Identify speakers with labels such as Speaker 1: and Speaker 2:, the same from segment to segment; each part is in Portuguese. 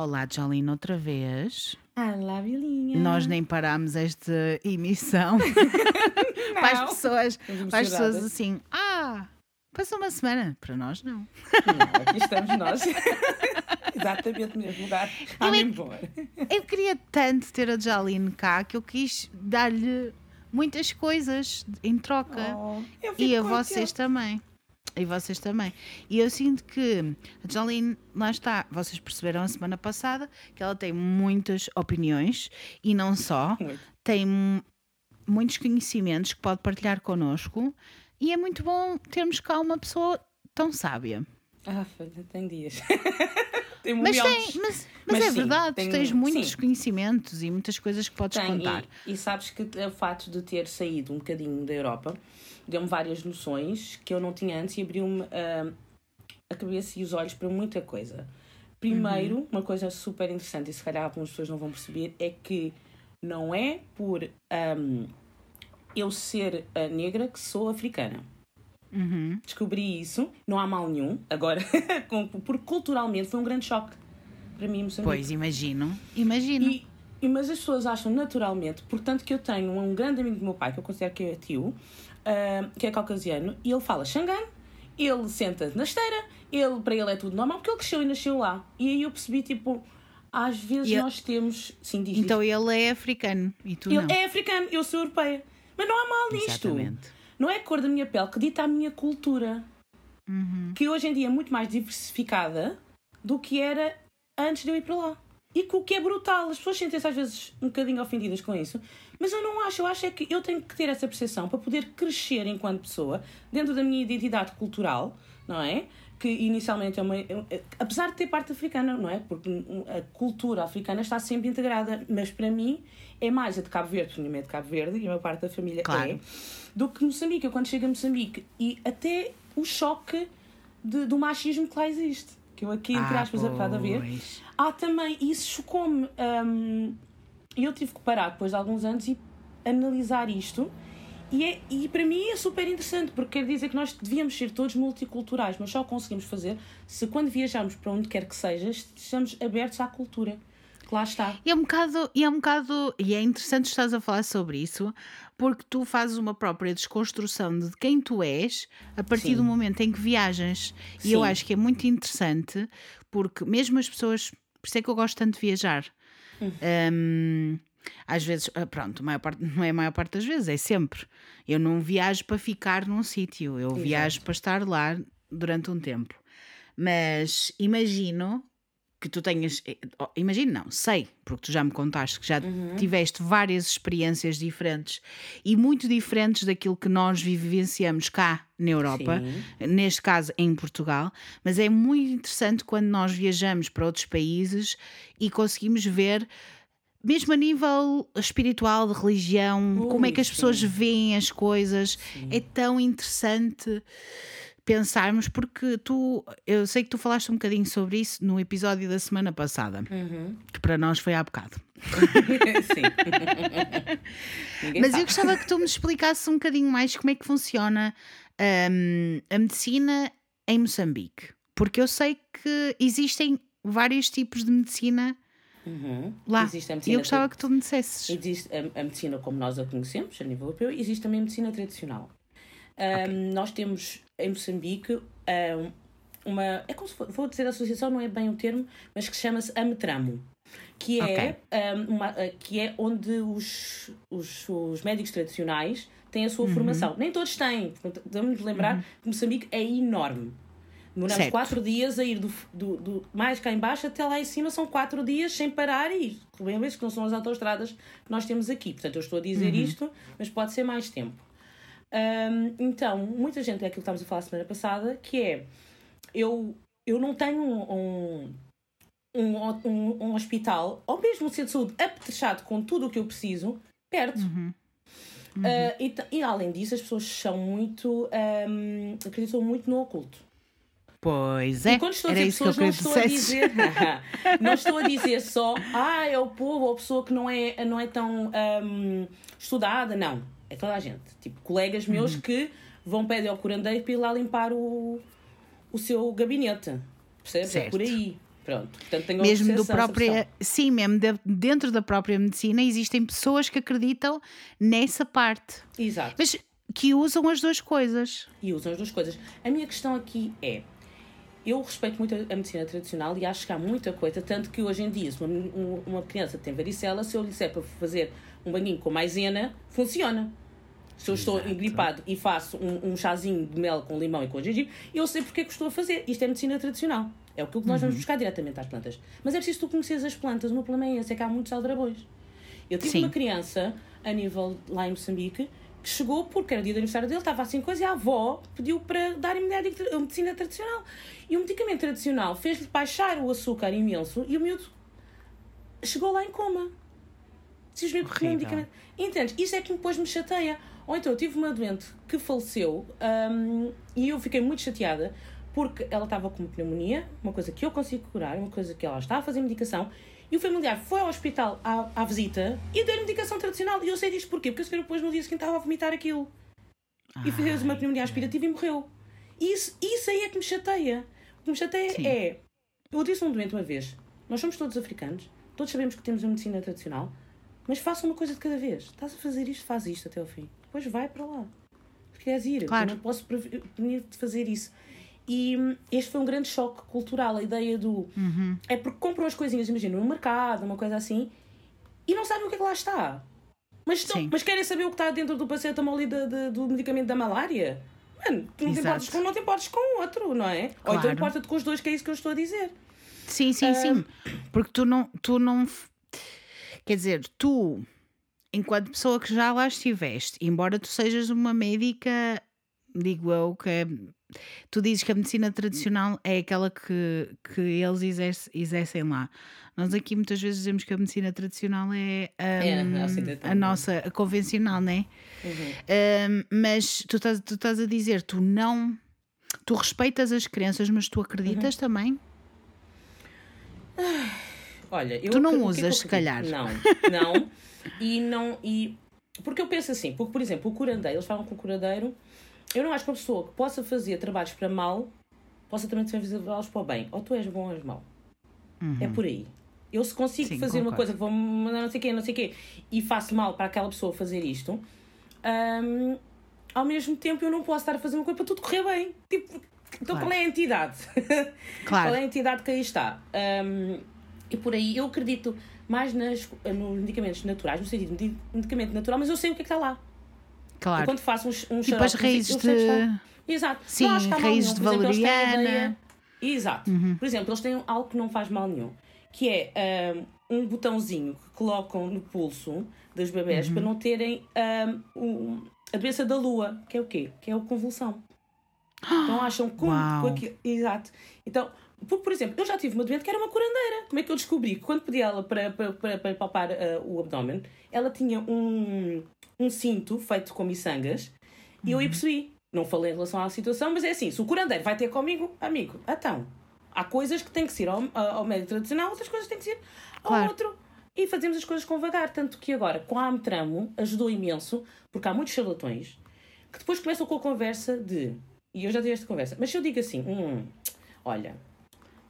Speaker 1: Olá, Jolene, outra vez.
Speaker 2: Olá, Vilinha.
Speaker 1: Nós nem parámos esta emissão para as pessoas, para as pessoas assim, ah, passou uma semana. Para nós, não.
Speaker 2: Não, aqui estamos nós. Exatamente no mesmo lugar. Ah,
Speaker 1: Eu é. Eu queria tanto ter a Jolene cá que eu quis dar-lhe muitas coisas em troca.
Speaker 2: Oh,
Speaker 1: e a
Speaker 2: contente.
Speaker 1: vocês também. E vocês também. E eu sinto que a Jolene, lá está, vocês perceberam a semana passada que ela tem muitas opiniões e não só,
Speaker 2: Muito.
Speaker 1: tem mu- muitos conhecimentos que pode partilhar connosco e é muito bom termos cá uma pessoa tão sábia.
Speaker 2: Ah, tem dias. tem
Speaker 1: Mas, tem, mas, mas,
Speaker 2: Mas
Speaker 1: é
Speaker 2: sim,
Speaker 1: verdade, tens muitos
Speaker 2: sim.
Speaker 1: conhecimentos e muitas coisas que podes
Speaker 2: Tem,
Speaker 1: contar.
Speaker 2: E, e sabes que o fato de ter saído um bocadinho da Europa deu-me várias noções que eu não tinha antes e abriu-me ah, a cabeça e os olhos para muita coisa. Primeiro,
Speaker 1: Uhum.
Speaker 2: uma coisa super interessante, e se calhar algumas pessoas não vão perceber, é que não é por ahm, eu ser ah, negra que sou africana.
Speaker 1: Uhum.
Speaker 2: Descobri isso, não há mal nenhum. Agora, porque culturalmente foi um grande choque para mim, Moçambique.
Speaker 1: Pois, imagino. Imagino.
Speaker 2: E, e- mas as pessoas acham naturalmente, portanto que eu tenho um grande amigo do meu pai, que eu considero que é tio, ah, que é caucasiano, e ele fala xangano, ele senta na esteira, ele, para ele é tudo normal, porque ele cresceu e nasceu lá. E aí eu percebi, tipo, às vezes
Speaker 1: ele-
Speaker 2: nós temos... Sim, diz, diz.
Speaker 1: Então ele é africano e tu
Speaker 2: Ele
Speaker 1: não.
Speaker 2: é africano, eu sou europeia. Mas não há mal nisto.
Speaker 1: Exatamente.
Speaker 2: Não é a cor da minha pele que dita a minha cultura.
Speaker 1: Uhum.
Speaker 2: Que hoje em dia é muito mais diversificada do que era antes de eu ir para lá. E o que é brutal, as pessoas sentem-se às vezes um bocadinho ofendidas com isso, mas eu não acho, eu acho é que eu tenho que ter essa percepção para poder crescer enquanto pessoa, dentro da minha identidade cultural, não é? Que inicialmente é uma. é- Apesar de ter parte africana, não é? Porque a cultura africana está sempre integrada, mas para mim é mais a de Cabo Verde, porque é de Cabo Verde e a maior parte da família
Speaker 1: Claro.
Speaker 2: é, do que Moçambique. Eu quando chego a Moçambique e até o choque de- do machismo que lá existe. Que eu aqui, entre
Speaker 1: Ah,
Speaker 2: aspas, apesar de
Speaker 1: pois.
Speaker 2: Há também, e isso chocou-me. hum, E eu tive que parar depois de alguns anos e analisar isto. E, é, e para mim é super interessante, porque quer dizer que nós devíamos ser todos multiculturais, mas só conseguimos fazer se quando viajamos para onde quer que seja, estejamos abertos à cultura. Que lá está.
Speaker 1: E é um bocado, e é um bocado, e é interessante estás a falar sobre isso, porque tu fazes uma própria desconstrução de quem tu és a partir
Speaker 2: Sim.
Speaker 1: do momento em que viajas. E eu
Speaker 2: Sim.
Speaker 1: acho que é muito interessante, porque mesmo as pessoas, por isso é que eu gosto tanto de viajar.
Speaker 2: Uhum.
Speaker 1: Hum, às vezes, ah, pronto, maior parte, não é a maior parte das vezes, é sempre. Eu não viajo para ficar num sítio, eu viajo para estar lá durante um tempo. Mas imagino que tu tenhas. eh, Imagino, não, sei, porque tu já me contaste que já tiveste várias experiências diferentes e muito diferentes daquilo que nós vivenciamos cá na Europa, neste caso em Portugal. Mas é muito interessante quando nós viajamos para outros países e conseguimos ver. Mesmo a nível espiritual, de religião, como é
Speaker 2: Ui,
Speaker 1: que as pessoas
Speaker 2: sim.
Speaker 1: veem as coisas, é tão interessante pensarmos, porque tu, eu sei que tu falaste um bocadinho sobre isso no episódio da semana passada,
Speaker 2: Uhum.
Speaker 1: que para nós foi há bocado.
Speaker 2: Sim.
Speaker 1: Mas eu gostava que tu me explicasses um bocadinho mais como é que funciona hum, a medicina em Moçambique, porque eu sei que existem vários tipos de medicina
Speaker 2: Uhum.
Speaker 1: lá.
Speaker 2: Existe a
Speaker 1: E
Speaker 2: medicina
Speaker 1: eu gostava que tu me dissesses.
Speaker 2: Existe a, a medicina como nós a conhecemos, a nível europeu, e existe também a medicina tradicional. Ahm, nós temos em Moçambique ahm, uma. É como se for, vou dizer associação, não é bem o termo, mas que chama-se Ametramo. Que é,
Speaker 1: Ok.
Speaker 2: ahm, uma, ah, que é onde os, os, os médicos tradicionais têm a sua
Speaker 1: Uhum.
Speaker 2: formação. Nem todos têm. Vamos lembrar que Moçambique é enorme. Demoramos quatro dias a ir do, do, do- mais cá em baixo até lá em cima, são quatro dias sem parar e bem que não são as autoestradas que nós temos aqui. Portanto, eu estou a dizer isto, mas pode ser mais tempo. Hum, então, muita gente é aquilo que estávamos a falar semana passada, que é eu, eu não tenho um, um, um, um hospital, ou mesmo um centro de saúde apetrechado com tudo o que eu preciso, perto. Ah, e, ta- e além disso, as pessoas são muito. hum, acreditam muito no oculto.
Speaker 1: Pois é,
Speaker 2: E quando estou a dizer
Speaker 1: que
Speaker 2: pessoas, não estou a dizer. não estou a dizer só, ah, é o povo ou a pessoa que não é, não é tão hum, estudada. Não. É toda a gente. Tipo, colegas meus
Speaker 1: Uhum.
Speaker 2: que vão pedir ao curandeiro para ir lá limpar o, o seu gabinete. Percebes? É por aí. Pronto, portanto tenho
Speaker 1: mesmo do própria, sim, mesmo de- dentro da própria medicina existem pessoas que acreditam nessa parte,
Speaker 2: Exato.
Speaker 1: mas que usam as duas coisas.
Speaker 2: e usam as duas coisas. A minha questão aqui é: eu respeito muito a medicina tradicional e acho que há muita coisa, tanto que hoje em dia, se uma, um- uma criança tem varicela, se eu lhe disser para fazer um banhinho com maisena, funciona. Se eu estou
Speaker 1: Exato.
Speaker 2: gripado e faço um, um chazinho de mel com limão e com gengibre, eu sei porque é que estou a fazer. Isto é medicina tradicional. É o que nós vamos buscar diretamente às plantas. Mas é preciso tu conheceres as plantas. O meu problema é esse, é que há muitos aldrabões. Eu tive
Speaker 1: Sim.
Speaker 2: uma criança a nível lá em Moçambique que chegou porque era dia do aniversário dele, estava assim coisa e a avó pediu para a medicina tradicional. E o medicamento tradicional fez-lhe baixar o açúcar imenso e o miúdo chegou lá em coma. Simplesmente porque um medicamento. Entendes? Isso é que depois me chateia. Ou então eu tive uma doente que faleceu hum, e eu fiquei muito chateada porque ela estava com pneumonia, uma coisa que eu consigo curar, uma coisa que ela está a fazer medicação. E o familiar foi ao hospital à, à visita e deu-lhe medicação tradicional. E eu sei disto porquê? Porque a senhora depois no dia seguinte estava a vomitar aquilo. E fez uma pneumonia aspirativa e morreu. Isso, isso aí é que me chateia. O que me chateia
Speaker 1: Sim.
Speaker 2: é. Eu disse a um doente uma vez: nós somos todos africanos, todos sabemos que temos uma medicina tradicional, mas faça uma coisa de cada vez. Estás a fazer isto, faz isto até ao fim. Depois vai para lá. Se queres ir,
Speaker 1: Claro.
Speaker 2: eu não posso prevenir de fazer isso. E este foi um grande choque cultural, a ideia do.
Speaker 1: Uhum.
Speaker 2: É porque compram as coisinhas, imagina, no mercado, uma coisa assim, e não sabem o que é que lá está. Mas, estão- mas querem saber o que está dentro do paracetamol e do medicamento da malária? Mano, tu não te, importas com, um, não te importas com o outro, não é? Ou então
Speaker 1: Claro.
Speaker 2: importa-te com os dois, que é isso que eu estou a dizer.
Speaker 1: Sim, sim, sim. Porque tu não, tu não. Quer dizer, tu, enquanto pessoa que já lá estiveste, embora tu sejas uma médica, digo eu, que é- tu dizes que a medicina tradicional é aquela que, que eles exerce- exercem lá. Nós aqui muitas vezes dizemos que a medicina tradicional é,
Speaker 2: É,
Speaker 1: hum,
Speaker 2: a
Speaker 1: nossa a convencional, não é?
Speaker 2: Uhum.
Speaker 1: Hum, mas tu estás, tu estás a dizer, tu não. Tu respeitas as crenças, mas tu acreditas
Speaker 2: Uhum.
Speaker 1: também?
Speaker 2: Olha, eu
Speaker 1: Tu não
Speaker 2: que é
Speaker 1: usas, se calhar.
Speaker 2: Não, não. e não. E, porque eu penso assim, porque, por exemplo, o curandeiro, eles falam com o curandeiro, eu não acho que uma pessoa que possa fazer trabalhos para mal possa também fazer trabalhos para o bem. Ou tu és bom ou és mau. É por aí. Eu se consigo
Speaker 1: Sim,
Speaker 2: fazer uma
Speaker 1: concordo.
Speaker 2: coisa que vou mandar não sei o quê, não sei o quê, e faço mal para aquela pessoa fazer isto, hum, ao mesmo tempo eu não posso estar a fazer uma coisa para tudo correr bem. Tipo, então
Speaker 1: Claro.
Speaker 2: qual é a entidade?
Speaker 1: Claro.
Speaker 2: Qual é a entidade que aí está? Um, e por aí eu acredito mais nas, nos medicamentos naturais, no sentido de medicamento natural, mas eu sei o que é que está lá. Eu
Speaker 1: Claro.
Speaker 2: quando faço um, um
Speaker 1: Tipo as raízes
Speaker 2: eu
Speaker 1: de.
Speaker 2: Exato.
Speaker 1: Sim,
Speaker 2: não acho
Speaker 1: raízes de
Speaker 2: exemplo,
Speaker 1: valeriana. Uhum.
Speaker 2: Exato. Por exemplo, eles têm algo que não faz mal nenhum, que é um, um botãozinho que colocam no pulso dos bebés
Speaker 1: Uhum.
Speaker 2: para não terem um, um- a doença da lua, que é o quê? Que é a convulsão. Então acham com, com aquilo. Exato. Então, por, por exemplo, eu já tive uma doente que era uma curandeira. Como é que eu descobri? que Quando pedi ela para, para, para, para palpar ah, o abdômen, ela tinha um, um cinto feito com miçangas e eu aí percebi. Não falei em relação à situação, mas é assim: se o curandeiro vai ter comigo, amigo, então, há coisas que têm que ser ao, ao médico tradicional, outras coisas têm que ser ao
Speaker 1: Claro.
Speaker 2: outro. E fazemos as coisas com vagar. Tanto que agora, com a Amtramo, ajudou imenso, porque há muitos charlatões que depois começam com a conversa de. E eu já tive esta conversa, mas se eu digo assim: hum, olha,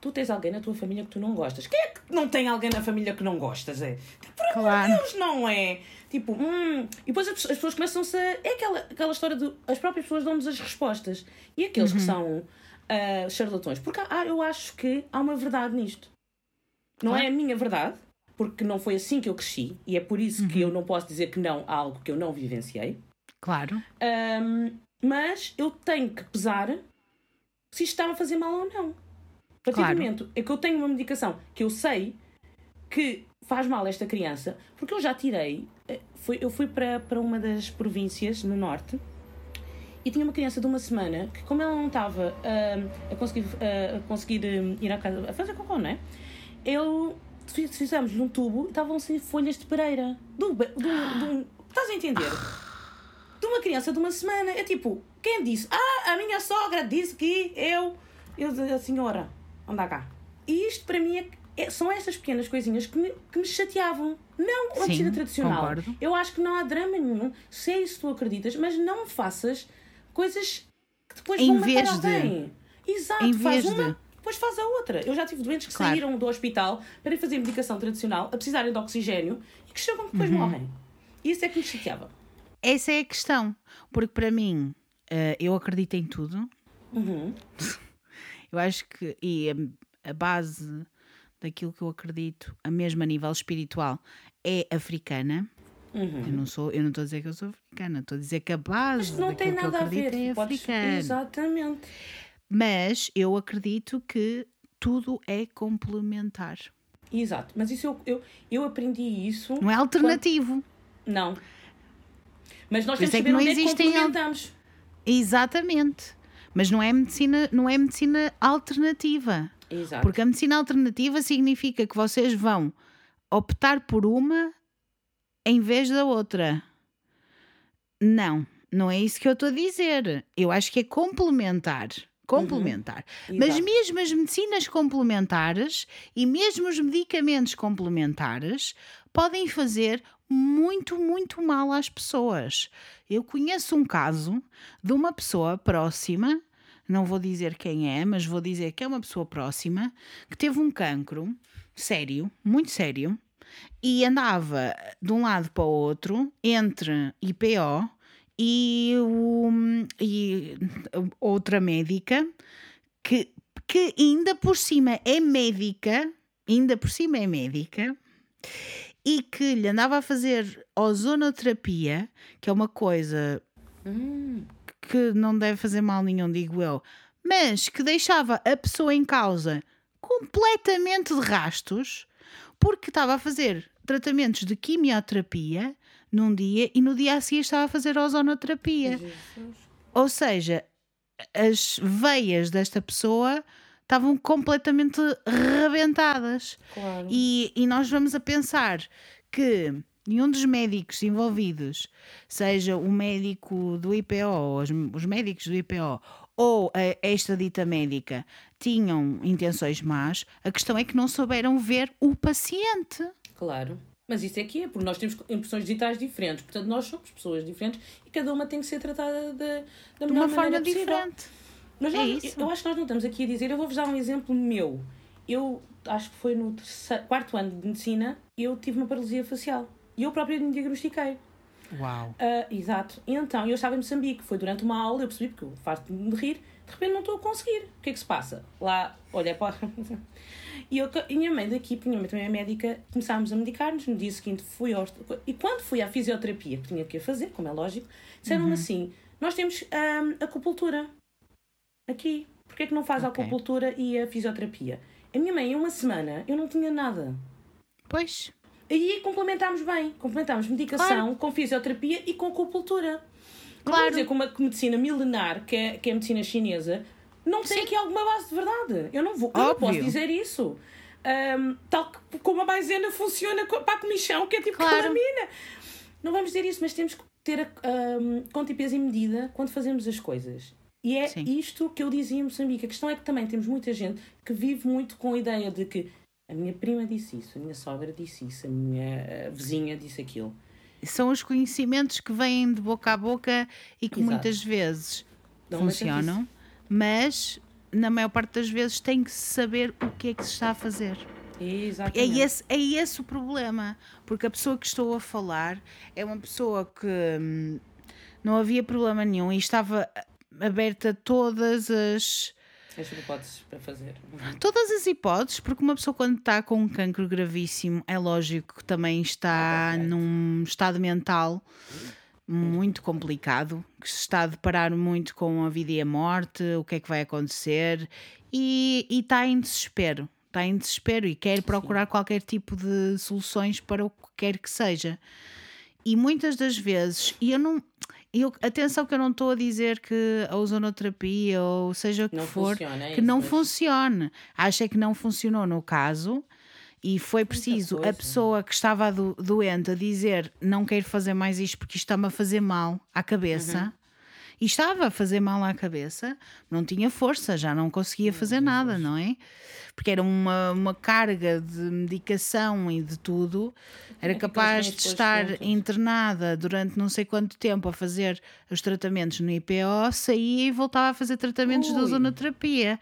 Speaker 2: tu tens alguém na tua família que tu não gostas. Quem é que não tem alguém na família que não gostas? É? Por amor
Speaker 1: Claro.
Speaker 2: de Deus, não é? Tipo, hum. E depois as as pessoas começam-se a. É aquela, aquela história de. As próprias pessoas dão-nos as respostas. E aqueles que são ah, charlatões. Porque há- eu acho que há uma verdade nisto. Não
Speaker 1: Claro.
Speaker 2: é a minha verdade, porque não foi assim que eu cresci. E é por isso que eu não posso dizer que não a algo que eu não vivenciei.
Speaker 1: Claro.
Speaker 2: Ahm, mas eu tenho que pesar se isto está a fazer mal ou não. A partir
Speaker 1: Claro.
Speaker 2: do momento é que eu tenho uma medicação que eu sei que faz mal a esta criança, porque eu já tirei, eh, eu fui para, para uma das províncias no norte e tinha uma criança de uma semana que, como ela não estava ahm, a conseguir, ah, a conseguir ahm, ir à casa a fazer cocô, não é? Eu fiz- fizemos-lhe um tubo e estavam-se folhas de pereira. Do, do, do, estás a entender? de uma criança de uma semana. É tipo, quem disse? Ah, a minha sogra disse que eu. Eu a senhora, anda cá. E isto para mim é, é- são essas pequenas coisinhas que me, que me chateavam. Não a medicina tradicional.
Speaker 1: concordo.
Speaker 2: Eu acho que não há drama nenhum. Se é isso que tu acreditas, mas não faças coisas que depois
Speaker 1: Em
Speaker 2: vão matar
Speaker 1: de-
Speaker 2: alguém. Exato,
Speaker 1: em
Speaker 2: faz uma,
Speaker 1: de-
Speaker 2: depois faz a outra. Eu já tive doentes que
Speaker 1: Claro.
Speaker 2: saíram do hospital para ir fazer medicação tradicional, a precisarem de oxigênio e que chegam que
Speaker 1: Uhum.
Speaker 2: depois morrem. E isso é que me chateava.
Speaker 1: Essa é a questão. Porque para mim, eh, eu acredito em tudo.
Speaker 2: Uhum.
Speaker 1: Eu acho que. E a, a base daquilo que eu acredito, a mesma nível espiritual, é africana.
Speaker 2: Uhum.
Speaker 1: Eu não sou, eu não estou a dizer que eu sou africana, estou a dizer que a base
Speaker 2: Mas não tem
Speaker 1: daquilo que eu
Speaker 2: nada a ver.
Speaker 1: é
Speaker 2: Podes...
Speaker 1: africana.
Speaker 2: Exatamente.
Speaker 1: Mas eu acredito que tudo é complementar.
Speaker 2: Exato. Mas isso eu, eu, eu aprendi isso.
Speaker 1: Não é alternativo.
Speaker 2: Não. Mas nós temos
Speaker 1: é
Speaker 2: que saber
Speaker 1: não
Speaker 2: onde é que
Speaker 1: existem al-
Speaker 2: complementamos.
Speaker 1: Exatamente. Mas não é medicina, não é medicina alternativa.
Speaker 2: Exato.
Speaker 1: Porque a medicina alternativa significa que vocês vão optar por uma em vez da outra. Não, não é isso que eu estou a dizer. Eu acho que é complementar. Complementar. Mas
Speaker 2: Exato.
Speaker 1: mesmo as medicinas complementares e mesmo os medicamentos complementares podem fazer muito, muito mal às pessoas. Eu conheço um caso de uma pessoa próxima, não vou dizer quem é, mas vou dizer que é uma pessoa próxima, que teve um cancro sério, muito sério, e andava de um lado para o outro entre IPO e, o, e outra médica que, que ainda por cima é médica, ainda por cima é médica, e que lhe andava a fazer ozonoterapia, que é uma coisa
Speaker 2: Hum,
Speaker 1: que não deve fazer mal nenhum, digo eu, mas que deixava a pessoa em causa completamente de rastos, porque estava a fazer tratamentos de quimioterapia num dia e no dia a seguir estava a fazer ozonoterapia.
Speaker 2: Jesus.
Speaker 1: Ou seja, as veias desta pessoa estavam completamente rebentadas.
Speaker 2: Claro.
Speaker 1: E, e nós vamos a pensar que nenhum dos médicos envolvidos, seja o médico do IPO, os, os médicos do IPO, ou a, esta dita médica, tinham intenções más, a questão é que não souberam ver o paciente.
Speaker 2: Claro. Mas isso é que é, porque nós temos impressões digitais diferentes. Portanto, nós somos pessoas diferentes e cada uma tem que ser tratada da, da
Speaker 1: De uma forma diferente.
Speaker 2: Mas
Speaker 1: É
Speaker 2: nós-
Speaker 1: isso.
Speaker 2: eu acho que nós não estamos aqui a dizer, eu vou-vos dar um exemplo meu. Eu acho que foi no terceiro, quarto ano de medicina, eu tive uma paralisia facial. E eu própria me diagnostiquei.
Speaker 1: Uau.
Speaker 2: Ah, exato. E então, eu estava em Moçambique, foi durante uma aula, eu percebi, porque eu farto-me de rir, de repente não estou a conseguir. O que é que se passa? Lá, olha, para... E eu, e minha mãe daqui, porque minha mãe também é médica, começámos a medicar-nos. No dia seguinte fui ao... E quando fui à fisioterapia, que tinha que a fazer, como é lógico, disseram-me assim, nós temos ah, acupuntura aqui. Porquê é que não faz a
Speaker 1: Ok.
Speaker 2: acupuntura e a fisioterapia? A minha mãe, em uma semana, eu não tinha nada.
Speaker 1: Pois,
Speaker 2: Aí complementámos bem. Complementámos medicação com fisioterapia e com acupuntura.
Speaker 1: Claro.
Speaker 2: vou dizer que uma medicina milenar, que é, que é a medicina chinesa, não tem
Speaker 1: Sim.
Speaker 2: aqui alguma base de verdade. Eu não, vou, eu não posso dizer isso. Ahm, tal que como a maisena funciona para a comichão, que é tipo
Speaker 1: Claro.
Speaker 2: calamina. Não vamos dizer isso, mas temos que ter um, conta e peso e medida quando fazemos as coisas. E é
Speaker 1: Sim.
Speaker 2: isto que eu dizia em Moçambique. A questão é que também temos muita gente que vive muito com a ideia de que a minha prima disse isso, a minha sogra disse isso, a minha vizinha disse aquilo.
Speaker 1: são os conhecimentos que vêm de boca a boca e que
Speaker 2: Exato.
Speaker 1: muitas vezes funcionam, mas na maior parte das vezes tem que se saber o que é que se está a fazer. É
Speaker 2: Exatamente.
Speaker 1: esse, é esse o problema, porque a pessoa que estou a falar é uma pessoa que hum, não havia problema nenhum e estava aberta a todas as
Speaker 2: As hipóteses para fazer.
Speaker 1: todas as hipóteses, porque uma pessoa quando está com um cancro gravíssimo é lógico que também está num estado mental muito complicado, que se está a deparar muito com a vida e a morte, o que é que vai acontecer e, e está em desespero. Está em desespero e quer procurar qualquer tipo de soluções para o que quer que seja. E muitas das vezes, e eu não. Eu, atenção que eu não estou a dizer que a ozonoterapia ou seja o que
Speaker 2: Não
Speaker 1: for,
Speaker 2: funciona, é
Speaker 1: que não
Speaker 2: mas-
Speaker 1: funcione. Acha que não funcionou no caso e foi preciso a pessoa que estava do- doente a dizer não quero fazer mais isto porque isto está-me a fazer mal à cabeça.
Speaker 2: Uhum.
Speaker 1: E estava a fazer mal à cabeça, não tinha força, já não conseguia fazer nada, não é? Porque era uma, uma carga de medicação e de tudo. Era
Speaker 2: É
Speaker 1: capaz de estar internada durante não sei quanto tempo a fazer os tratamentos no IPO, saía e voltava a fazer tratamentos de
Speaker 2: Ui.
Speaker 1: ozonoterapia.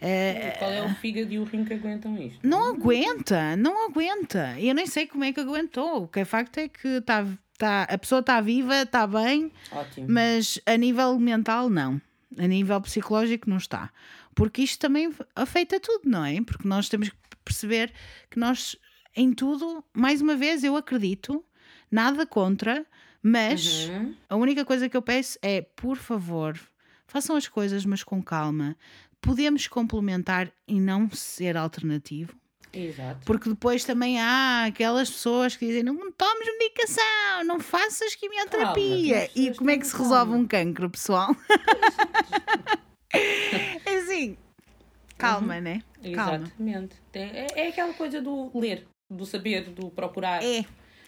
Speaker 1: Eh,
Speaker 2: Qual é o fígado e o rim que aguentam isto?
Speaker 1: não aguenta, não aguenta. Eu nem sei como é que aguentou. O que é facto é que tá, tá, a pessoa está viva, está bem,
Speaker 2: Ótimo.
Speaker 1: mas a nível mental, não. A nível psicológico, não está. Porque isto também afeta tudo, não é? Porque nós temos que perceber que nós, em tudo, mais uma vez, eu acredito, nada contra, mas
Speaker 2: Uhum.
Speaker 1: a única coisa que eu peço é, por favor, façam as coisas, mas com calma. Podemos complementar e não ser alternativo.
Speaker 2: Exato.
Speaker 1: Porque depois também há aquelas pessoas que dizem não tomes medicação, não faças quimioterapia.
Speaker 2: Calma,
Speaker 1: e como é que se resolve um cancro, pessoal? assim, calma, né? Calma.
Speaker 2: Exatamente. É, é aquela coisa do ler, do saber, do procurar.
Speaker 1: É,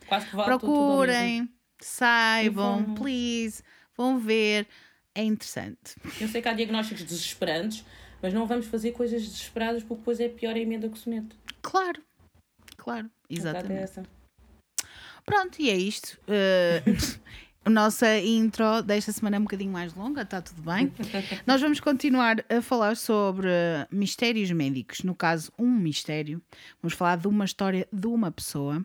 Speaker 2: Quase que vale tudo
Speaker 1: procurem, saibam,
Speaker 2: Informem.
Speaker 1: please, vão ver. É interessante.
Speaker 2: Eu sei que há diagnósticos desesperantes, mas não vamos fazer coisas desesperadas porque depois é pior a emenda que o soneto.
Speaker 1: Claro, claro,
Speaker 2: verdade
Speaker 1: exatamente.
Speaker 2: É essa.
Speaker 1: Pronto, e é isto. Eh, a nossa intro desta semana é um bocadinho mais longa, está tudo bem. Nós vamos continuar a falar sobre mistérios médicos. No caso, um mistério. Vamos falar de uma história de uma pessoa.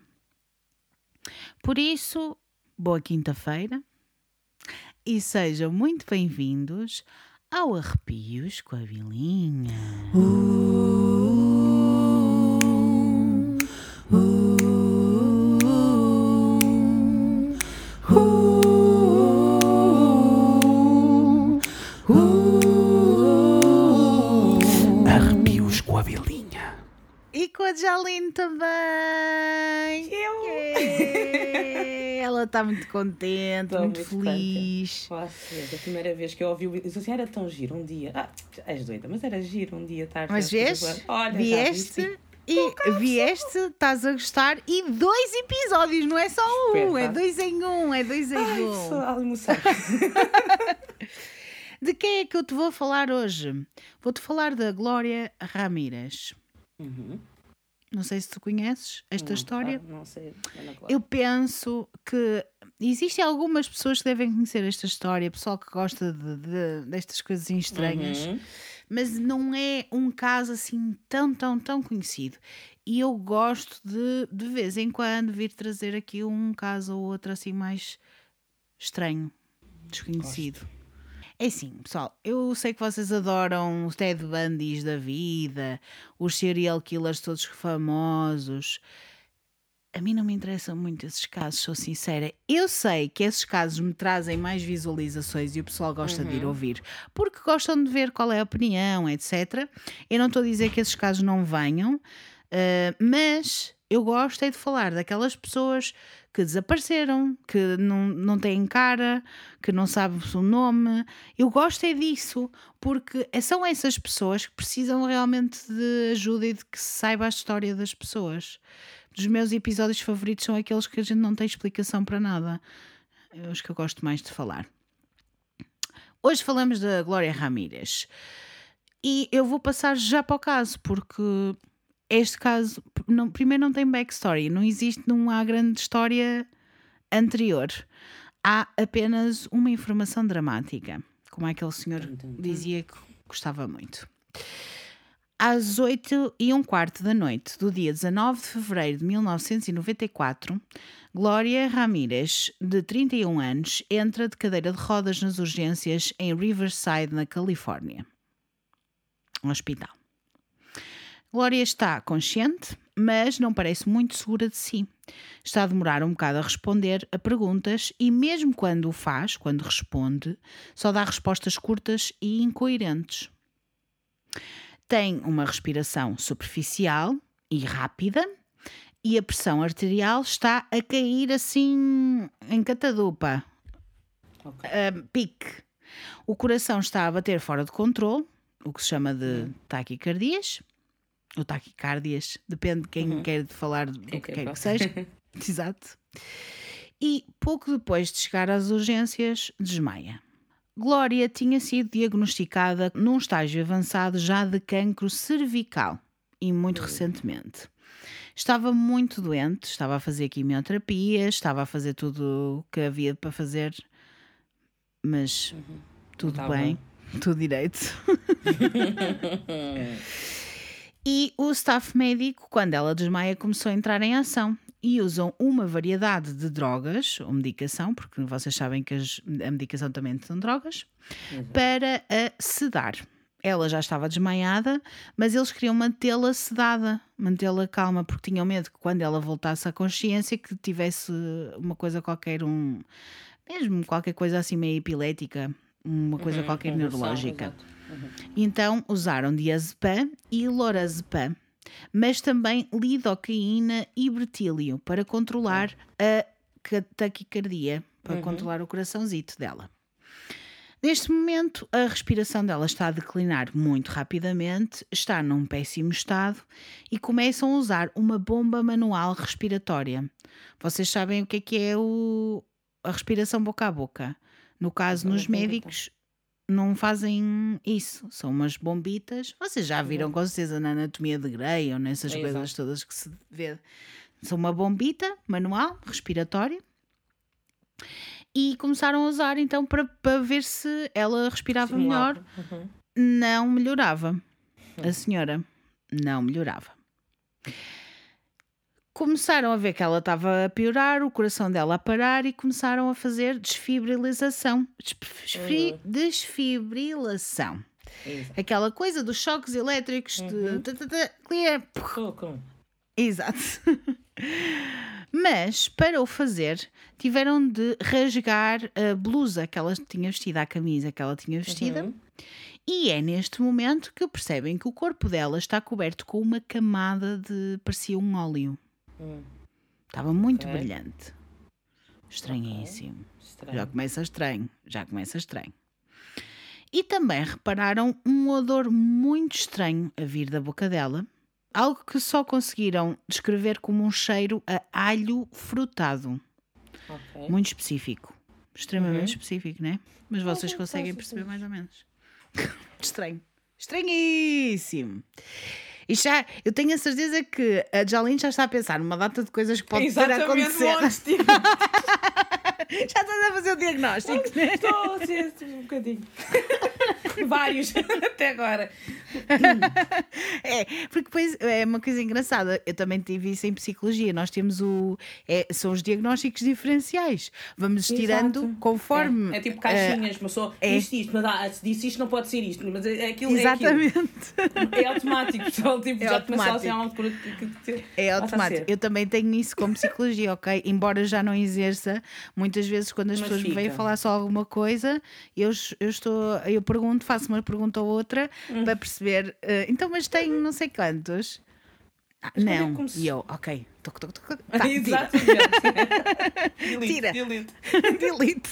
Speaker 1: Por isso, boa quinta-feira e sejam muito bem-vindos ao Arrepios com a Vilinha.
Speaker 3: Arrepios
Speaker 1: E com a Jaline também. Eu! Ela está muito contente,
Speaker 2: Estou
Speaker 1: muito,
Speaker 2: muito
Speaker 1: feliz.
Speaker 2: Posso ver, a primeira vez que eu ouvi o disse assim, era tão giro um dia. Ah, és doida, mas era giro um dia estar.
Speaker 1: Mas veste?
Speaker 2: Olha,
Speaker 1: vieste e vieste, estás a gostar e dois episódios, não é só um, é
Speaker 2: Espetáculo.
Speaker 1: dois em um, é dois em
Speaker 2: Ai,
Speaker 1: um.
Speaker 2: almoçar.
Speaker 1: De quem é que eu te vou falar hoje? Vou-te falar da Glória Ramírez.
Speaker 2: Uhum.
Speaker 1: Não sei se tu conheces esta
Speaker 2: Não,
Speaker 1: história.
Speaker 2: Não sei.
Speaker 1: Eu penso que existem algumas pessoas que devem conhecer esta história, pessoal que gosta de, de- destas coisinhas estranhas,
Speaker 2: Uhum.
Speaker 1: mas não é um caso assim tão, tão, tão conhecido. E eu gosto de, de vez em quando, vir trazer aqui um caso ou outro assim mais estranho, desconhecido. É assim, pessoal, eu sei que vocês adoram os Ted Bundys da vida, os serial killers todos famosos. A mim não me interessam muito esses casos, sou sincera. Eu sei que esses casos me trazem mais visualizações e o pessoal gosta de ir ouvir, porque gostam de ver qual é a opinião, etc. Eu não estou a dizer que esses casos não venham, eh, mas eu gosto é de falar daquelas pessoas que desapareceram, que não, não têm cara, que não sabem o nome. Eu gosto é disso, porque são essas pessoas que precisam realmente de ajuda e de que se saiba a história das pessoas. Dos meus episódios favoritos são aqueles que a gente não tem explicação para nada. É Os que eu gosto mais de falar. Hoje falamos da Glória Ramírez. E eu vou passar já para o caso, porque este caso, não- primeiro, não tem backstory, não existe, não há grande história anterior. Há apenas uma informação dramática, como aquele senhor dizia que gostava muito. Às 8 e um quarto da noite do dia 19 de fevereiro de 1994, Glória Ramírez, de 31 anos, entra de cadeira de rodas nas urgências em Riverside, na Califórnia. Um hospital. Glória está consciente, mas não parece muito segura de si. Está a demorar um bocado a responder a perguntas e, mesmo quando o faz, quando responde, só dá respostas curtas e incoerentes. Tem uma respiração superficial e rápida e a pressão arterial está a cair assim em catadupa,
Speaker 2: Ok.
Speaker 1: a pique. O coração está a bater fora de controle, o que se chama de taquicardias, ou taquicardias, depende de quem quer falar do que
Speaker 2: que
Speaker 1: quer
Speaker 2: é
Speaker 1: que seja. Exato. E pouco depois de chegar às urgências, desmaia. Glória tinha sido diagnosticada num estágio avançado já de cancro cervical e muito recentemente. Estava muito doente, estava a fazer quimioterapia, estava a fazer tudo o que havia para fazer, mas tudo
Speaker 2: Uhum. Estava
Speaker 1: bem. tudo direito. e o staff médico, quando ela desmaia, começou a entrar em ação e usam uma variedade de drogas ou medicação, porque vocês sabem que as, a medicação também são drogas, para a sedar. Ela já estava desmaiada, mas eles queriam mantê-la sedada, mantê-la calma, porque tinham medo que quando ela voltasse à consciência que tivesse uma coisa qualquer, um mesmo qualquer coisa assim meio epilética, uma coisa
Speaker 2: Uhum,
Speaker 1: qualquer neurológica.
Speaker 2: Uhum.
Speaker 1: Então usaram diazepam e lorazepam, mas também lidocaína e bretílio para controlar a ca- taquicardia, para
Speaker 2: Uhum.
Speaker 1: controlar o coraçãozito dela. Neste momento, a respiração dela está a declinar muito rapidamente, está num péssimo estado e começam a usar uma bomba manual respiratória. Vocês sabem o que é que é o- a respiração boca a boca? No caso, nos
Speaker 2: bombita.
Speaker 1: médicos, não fazem isso. São umas bombitas. Vocês já viram com certeza na anatomia de Grey ou nessas
Speaker 2: É,
Speaker 1: coisas
Speaker 2: exato.
Speaker 1: todas que se vê. São uma bombita manual, respiratória. E começaram a usar então para, para ver se ela respirava melhor.
Speaker 2: Uhum.
Speaker 1: Não melhorava. A senhora não melhorava. Começaram a ver que ela estava a piorar, o coração dela a parar e começaram a fazer desfibrilização. Desfri-
Speaker 2: Uhum.
Speaker 1: Desfibrilação.
Speaker 2: Exato.
Speaker 1: Aquela coisa dos choques elétricos de. tá, tá, clear. Exato. Mas, para o fazer, tiveram de rasgar a blusa que ela tinha vestida, a camisa que ela tinha vestida.
Speaker 2: Uhum.
Speaker 1: E é neste momento que percebem que o corpo dela está coberto com uma camada de. parecia um óleo.
Speaker 2: Hum.
Speaker 1: Estava muito
Speaker 2: Ok.
Speaker 1: brilhante. Estranhíssimo.
Speaker 2: Estranho.
Speaker 1: Já começa estranho. Já começa estranho. E também repararam um odor muito estranho a vir da boca dela. Algo que só conseguiram descrever como um cheiro a alho frutado.
Speaker 2: Ok.
Speaker 1: Muito específico. Extremamente
Speaker 2: Uhum.
Speaker 1: específico, né? Mas vocês
Speaker 2: Uhum,
Speaker 1: conseguem perceber
Speaker 2: certeza.
Speaker 1: mais ou menos. Estranho. Estranhíssimo. E já, eu tenho a certeza que a Jolene já está a pensar numa data de coisas que pode ter
Speaker 2: Exatamente,
Speaker 1: acontecer.
Speaker 2: montes, tipo,
Speaker 1: Já estás a fazer o diagnóstico, né?
Speaker 2: Estou a ser um bocadinho. Vários, até agora.
Speaker 1: É, porque depois é uma coisa engraçada. Eu também tive isso em psicologia. Nós temos o. é, são os diagnósticos diferenciais. Vamos tirando
Speaker 2: Exato.
Speaker 1: conforme.
Speaker 2: É, é tipo caixinhas, mas só
Speaker 1: é.
Speaker 2: isto, isto, mas ah, se disse isto não pode ser isto, mas é aquilo. é
Speaker 1: exatamente.
Speaker 2: aquilo. É, automático, pessoal. Tipo,
Speaker 1: É
Speaker 2: já a
Speaker 1: automático. É
Speaker 2: a
Speaker 1: automático.
Speaker 2: ser.
Speaker 1: Eu também tenho isso como psicologia, ok? Embora já não exerça, muitas vezes quando as
Speaker 2: Mas
Speaker 1: pessoas me vêm
Speaker 2: fica.
Speaker 1: falar só alguma coisa, eu, eu estou, eu pergunto, faço uma pergunta ou outra
Speaker 2: Hum.
Speaker 1: para perceber. eh, então, mas tenho não sei quantos. Ah,
Speaker 2: é
Speaker 1: não.
Speaker 2: como se-
Speaker 1: E eu, ok. Toc, toc, toc. Tá, tira. Tira.
Speaker 2: delete.
Speaker 1: Delete.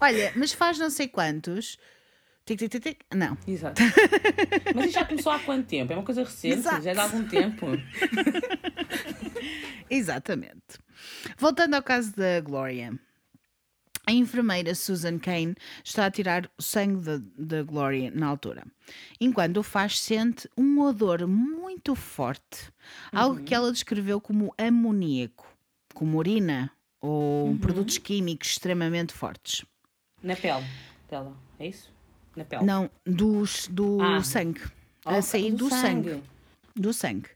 Speaker 1: Olha, mas faz não sei quantos. Tic, tic, tic, tic. Não.
Speaker 2: Exato. Mas isto já começou há quanto tempo? É uma coisa recente,
Speaker 1: Exato.
Speaker 2: já é de algum tempo.
Speaker 1: Exatamente. Voltando ao caso da Gloria. A enfermeira Susan Kane está a tirar o sangue da, Gloria na altura. Enquanto o faz, sente um odor muito forte. Algo que ela descreveu como amoníaco, como urina ou produtos químicos extremamente fortes.
Speaker 2: Na pele dela, é isso? Na pele.
Speaker 1: Não, dos, do
Speaker 2: Ah.
Speaker 1: sangue. A
Speaker 2: Ok,
Speaker 1: sair do, sangue. Do sangue.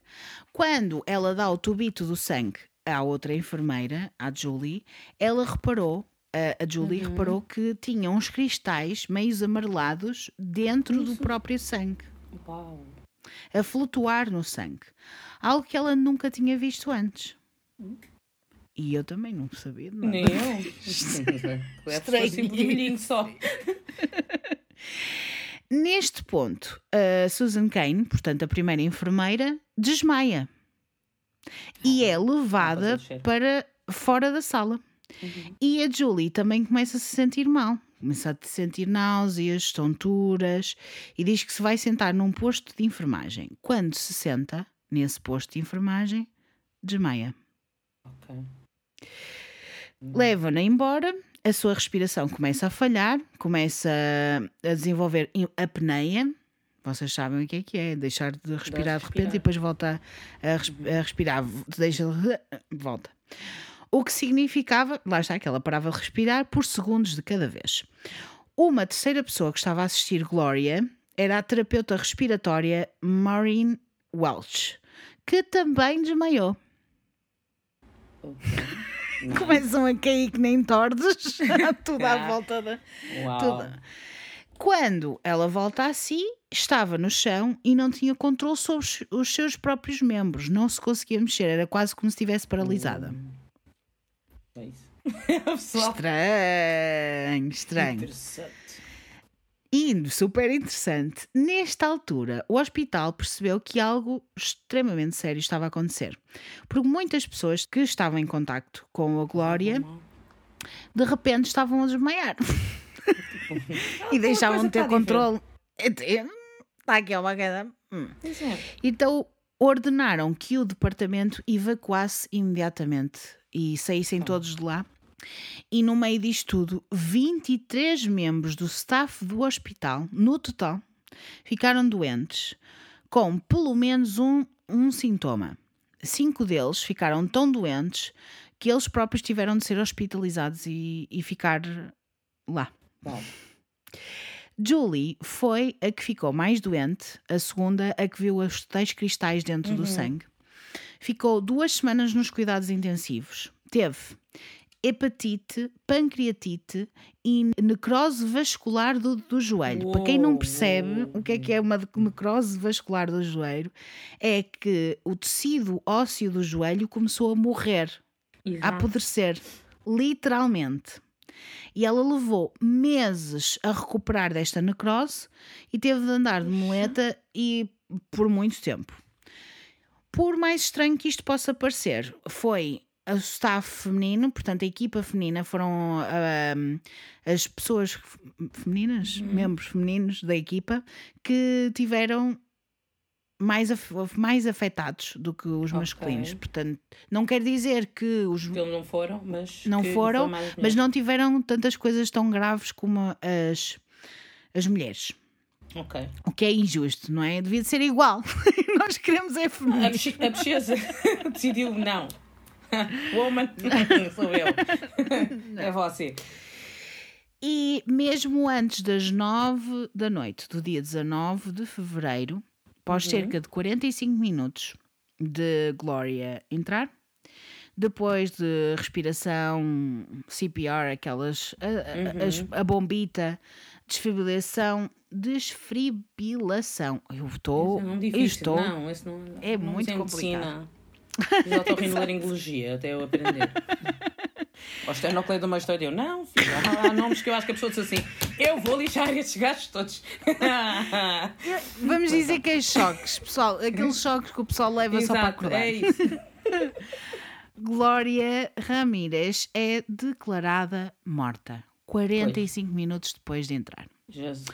Speaker 1: Quando ela dá o tubito do sangue à outra enfermeira, à Julie, ela reparou, a, Julie
Speaker 2: Uhum.
Speaker 1: reparou que tinha uns cristais meios amarelados dentro do próprio sangue,
Speaker 2: Uau.
Speaker 1: a flutuar no sangue. Algo que ela nunca tinha visto antes. E eu também não sabia de nada.
Speaker 2: Nem eu. É um brilhinho só.
Speaker 1: Neste ponto, a Susan Kane, portanto a primeira enfermeira, desmaia e é levada para fora da sala.
Speaker 2: Uhum.
Speaker 1: E a Julie também começa a se sentir mal, começa a sentir náuseas, tonturas e diz que se vai sentar num posto de enfermagem. Quando se senta nesse posto de enfermagem, desmaia.
Speaker 2: Ok.
Speaker 1: Leva-na embora, a sua respiração começa a falhar, começa a desenvolver apneia. Vocês sabem o que é que é, deixar de respirar de repente
Speaker 2: respirar.
Speaker 1: e depois volta a, res- a respirar, deixa de volta. O que significava, lá está, que ela parava de respirar por segundos de cada vez. Uma terceira pessoa que estava a assistir Gloria era a terapeuta respiratória Maureen Welch, que também desmaiou.
Speaker 2: Ok.
Speaker 1: Começam a cair que nem tordes, tudo à volta da.
Speaker 2: Uau.
Speaker 1: Tudo. Quando ela volta a si, estava no chão e não tinha controle sobre os- seus próprios membros, não se conseguia mexer, era quase como se estivesse paralisada.
Speaker 2: É isso. Pessoal.
Speaker 1: Estranho, estranho.
Speaker 2: Interessante.
Speaker 1: E super interessante, nesta altura o hospital percebeu que algo extremamente sério estava a acontecer. Porque muitas pessoas que estavam em contacto com a Glória de repente estavam a desmaiar e deixavam de ter
Speaker 2: coisa está
Speaker 1: controle. Está aqui uma queda. Hum.
Speaker 2: É.
Speaker 1: Então ordenaram que o departamento evacuasse imediatamente e saíssem todos de lá. E no meio disto tudo, 23 membros do staff do hospital, no total, ficaram doentes com pelo menos um, um sintoma. Cinco deles ficaram tão doentes que eles próprios tiveram de ser hospitalizados e, e ficar lá.
Speaker 2: Uau.
Speaker 1: Julie foi a que ficou mais doente, a segunda a que viu os tais cristais dentro do sangue. Ficou duas semanas nos cuidados intensivos. Teve hepatite, pancreatite e necrose vascular do, do joelho. Para quem não
Speaker 2: Uou,
Speaker 1: percebe
Speaker 2: uou,
Speaker 1: o que é que é uma necrose vascular do joelho, é que o tecido ósseo do joelho começou a morrer a
Speaker 2: Exato.
Speaker 1: apodrecer, literalmente. E ela levou meses a recuperar desta necrose e teve de andar de muleta e por muito tempo. Por mais estranho que isto possa parecer, foi o staff feminino, portanto a equipa feminina foram as pessoas femininas, membros femininos da equipa que tiveram mais, af- mais afetados do que os
Speaker 2: Ok.
Speaker 1: masculinos. Portanto, não quer dizer que os
Speaker 2: Que não foram, mas.
Speaker 1: não foram, mas não tiveram tantas coisas tão graves como as, as mulheres.
Speaker 2: Ok.
Speaker 1: O que é injusto, não é? Devia de ser igual. Nós queremos é feminino.
Speaker 2: a bicheza decidiu não. Woman, sou eu. É você.
Speaker 1: E mesmo antes das 9 da noite do dia 19 de fevereiro, após cerca de 45 minutos de Glória entrar, depois de respiração, CPR, aquelas. a, a- as- a bombita, desfibrilação. Desfibrilação. Eu estou.
Speaker 2: Isso é difícil.
Speaker 1: estou.
Speaker 2: Não, isso não,
Speaker 1: É
Speaker 2: não
Speaker 1: muito complicado.
Speaker 2: medicina. Fiz otorrinolaringologia até eu aprender. Ou esternocleidomastoide. Eu, não, filho, há nomes que eu acho que a pessoa diz assim: eu vou lixar estes gajos todos.
Speaker 1: Vamos dizer que é choques, pessoal. Aqueles choques que o pessoal leva só para
Speaker 2: Exato,
Speaker 1: acordar.
Speaker 2: é isso.
Speaker 1: Glória Ramírez é declarada morta 45 minutos depois de entrar.
Speaker 2: Jesus.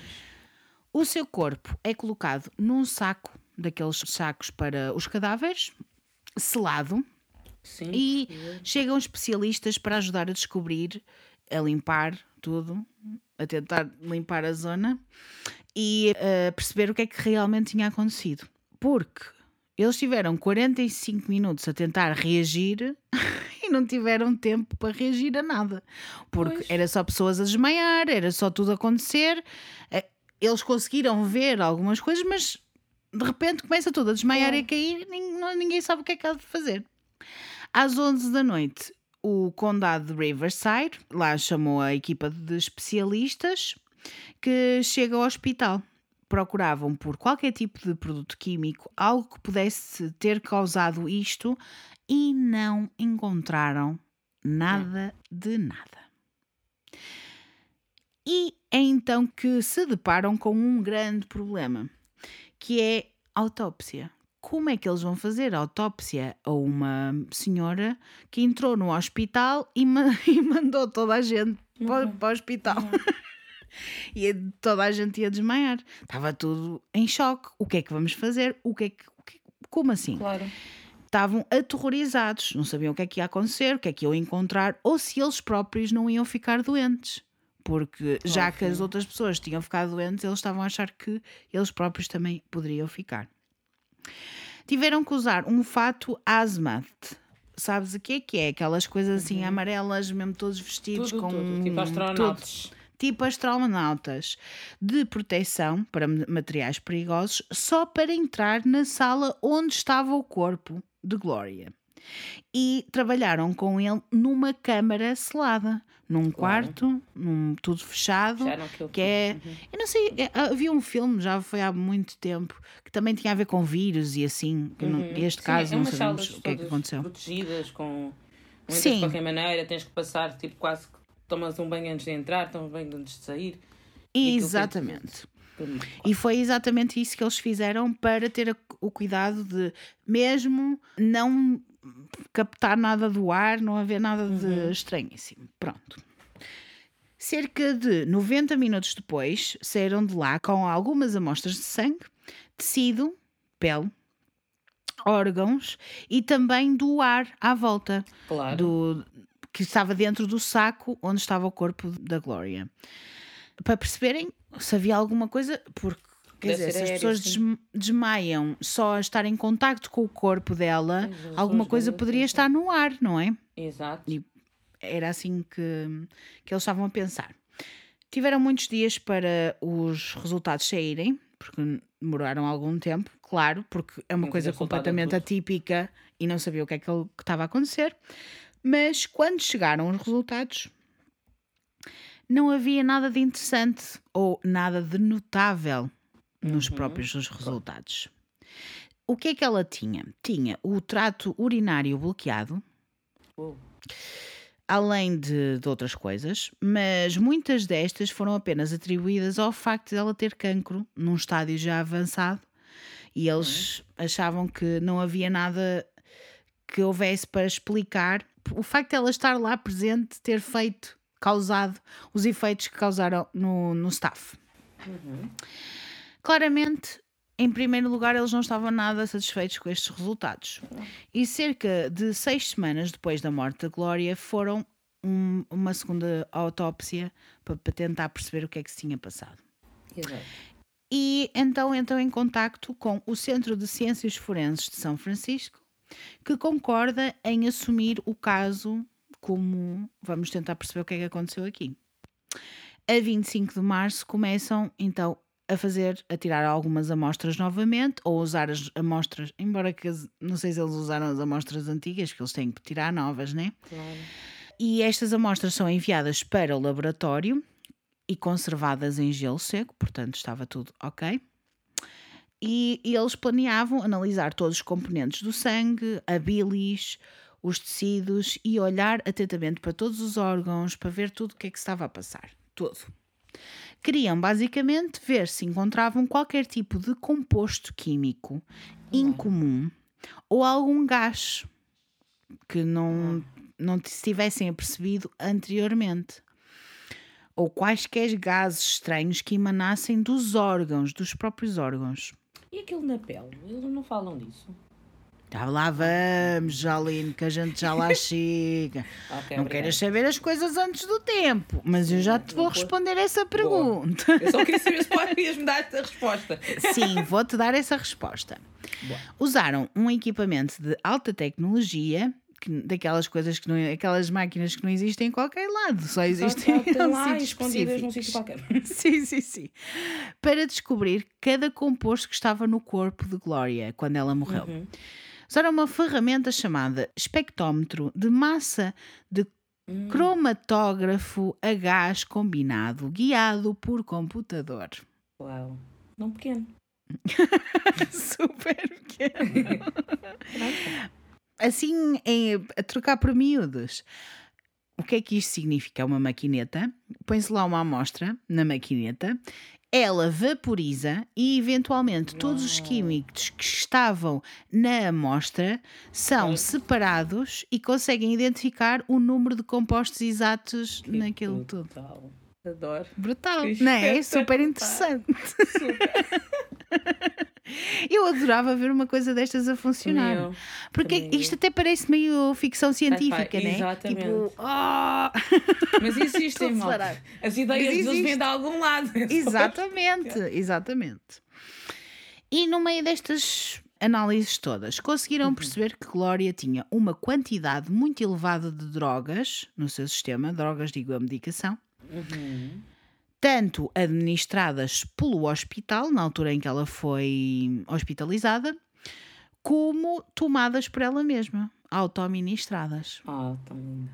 Speaker 1: O seu corpo é colocado num saco, daqueles sacos para os cadáveres, selado,
Speaker 2: Sim.
Speaker 1: e chegam especialistas para ajudar a descobrir, a limpar tudo, a tentar limpar a zona e a perceber o que é que realmente tinha acontecido. Porque eles tiveram 45 minutos a tentar reagir e não tiveram tempo para reagir a nada. Porque
Speaker 2: Pois.
Speaker 1: era só pessoas a desmaiar, era só tudo a acontecer. Eh, Eles conseguiram ver algumas coisas, mas de repente começa tudo a desmaiar e a cair, não- ninguém sabe o que é que há de fazer. Às 11 da noite, o condado de Riverside lá chamou a equipa de especialistas que chega ao hospital. Procuravam por qualquer tipo de produto químico, algo que pudesse ter causado isto, e não encontraram nada de nada. E é então que se deparam com um grande problema, que é autópsia. Como é que eles vão fazer a autópsia a uma senhora que entrou no hospital e, ma- e mandou toda a gente para, para o hospital? e toda a gente ia desmaiar. Estava tudo em choque. O que é que vamos fazer? O que é que, que- como assim?
Speaker 2: Claro.
Speaker 1: estavam aterrorizados, não sabiam o que é que ia acontecer, o que é que iam encontrar, ou se eles próprios não iam ficar doentes. Porque já que as outras pessoas tinham ficado doentes, eles estavam a achar que eles próprios também poderiam ficar. Tiveram que usar um fato hazmat. Sabes o que é que é? Aquelas coisas assim amarelas, mesmo todos vestidos
Speaker 2: Tudo,
Speaker 1: com
Speaker 2: tudo. Tipo
Speaker 1: tudo.
Speaker 2: astronautas.
Speaker 1: tipo astronautas, de proteção para materiais perigosos, só para entrar na sala onde estava o corpo de Gloria. E trabalharam com ele numa câmara selada, num quarto, num, tudo fechado, que é, uhum. eu não sei, é, havia um filme, já foi há muito tempo, que também tinha a ver com vírus e assim, uhum. este Sim, caso é não sabemos o que é que aconteceu.
Speaker 2: protegidas com Sim. de qualquer maneira, tens que passar, tipo, quase que tomas um banho antes de entrar, tomas um banho antes de sair.
Speaker 1: Exatamente. E foi exatamente isso que eles fizeram para ter o cuidado de, mesmo não captar nada do ar, não haver nada de uhum. estranhíssimo. Pronto. Cerca de 90 minutos depois, saíram de lá com algumas amostras de sangue, tecido, pele, órgãos e também do ar à volta. Claro. Do, que estava dentro do saco onde estava o corpo da Glória. Para perceberem se havia alguma coisa, porque quer dizer, se as pessoas sim. desmaiam só a estar em contacto com o corpo dela, alguma coisa poderia estar no ar, não é?
Speaker 2: Exato.
Speaker 1: E era assim que, que eles estavam a pensar. Tiveram muitos dias para os resultados saírem, porque demoraram algum tempo, claro, porque é uma coisa completamente atípica e não sabia o que é que estava a acontecer. Mas quando chegaram os resultados, não havia nada de interessante ou nada de notável nos uhum. próprios resultados. O que é que ela tinha? Tinha o trato urinário bloqueado. Oh além de, de, outras coisas, mas muitas destas foram apenas atribuídas ao facto de ela ter cancro num estádio já avançado e eles uhum. achavam que não havia nada que houvesse para explicar o facto de ela estar lá presente ter feito, causado os efeitos que causaram no, no staff. Uhum. Claramente, em primeiro lugar, eles não estavam nada satisfeitos com estes resultados. E cerca de seis semanas depois da morte da Glória, foram um, uma segunda autópsia para, para, tentar perceber o que é que se tinha passado. Exato. E então entram em contacto com o Centro de Ciências Forenses de São Francisco, que concorda em assumir o caso como vamos tentar perceber o que é que aconteceu aqui. A 25 de março começam então a fazer, a tirar algumas amostras novamente, ou usar as amostras, embora que não sei se eles usaram as amostras antigas, que eles têm que tirar novas, né? Claro. E estas amostras são enviadas para o laboratório e conservadas em gelo seco, portanto estava tudo ok. E, e eles planeavam analisar todos os componentes do sangue, a bilis, os tecidos e olhar atentamente para todos os órgãos para ver tudo o que é que estava a passar. Tudo. Queriam basicamente ver se encontravam qualquer tipo de composto químico incomum ou algum gás que não, não se tivessem apercebido anteriormente. Ou quaisquer gases estranhos que emanassem dos órgãos, dos próprios órgãos.
Speaker 2: E aquilo na pele? Eles não falam disso?
Speaker 1: Já lá vamos, Jaline, que a gente já lá chega. Okay, não queiras saber as coisas antes do tempo, mas eu já te vou responder essa pergunta.
Speaker 2: Boa. Eu só queria saber se podias me dar essa resposta.
Speaker 1: Sim, vou-te dar essa resposta. Boa. Usaram um equipamento de alta tecnologia daquelas coisas que não aquelas máquinas que não existem em qualquer lado, só existem só, lá escondidas num sítio qualquer. sim, sim, sim. Para descobrir cada composto que estava no corpo de Glória quando ela morreu. Uhum usaram uma ferramenta chamada espectrómetro de massa de hum. cromatógrafo a gás combinado, guiado por computador.
Speaker 2: Uau, não pequeno.
Speaker 1: Super pequeno. assim, em, a trocar por miúdos. O que é que isto significa? É uma maquineta, põe-se lá uma amostra na maquineta ela vaporiza e, eventualmente, todos os químicos que estavam na amostra são separados e conseguem identificar o número de compostos exatos que naquilo tudo.
Speaker 2: Adoro.
Speaker 1: Brutal, não é? É super interessante. Super. Eu adorava ver uma coisa destas a funcionar. Meu, porque também. isto até parece meio ficção científica, né?
Speaker 2: Exatamente. Tipo, oh! Mas existem, mal. As ideias deles vêm de algum lado.
Speaker 1: Exatamente, exatamente. E no meio destas análises todas, conseguiram uhum. perceber que Glória tinha uma quantidade muito elevada de drogas no seu sistema, drogas, digo, a medicação. Uhum tanto administradas pelo hospital, na altura em que ela foi hospitalizada, como tomadas por ela mesma, autoministradas.
Speaker 2: Ah, tão linda.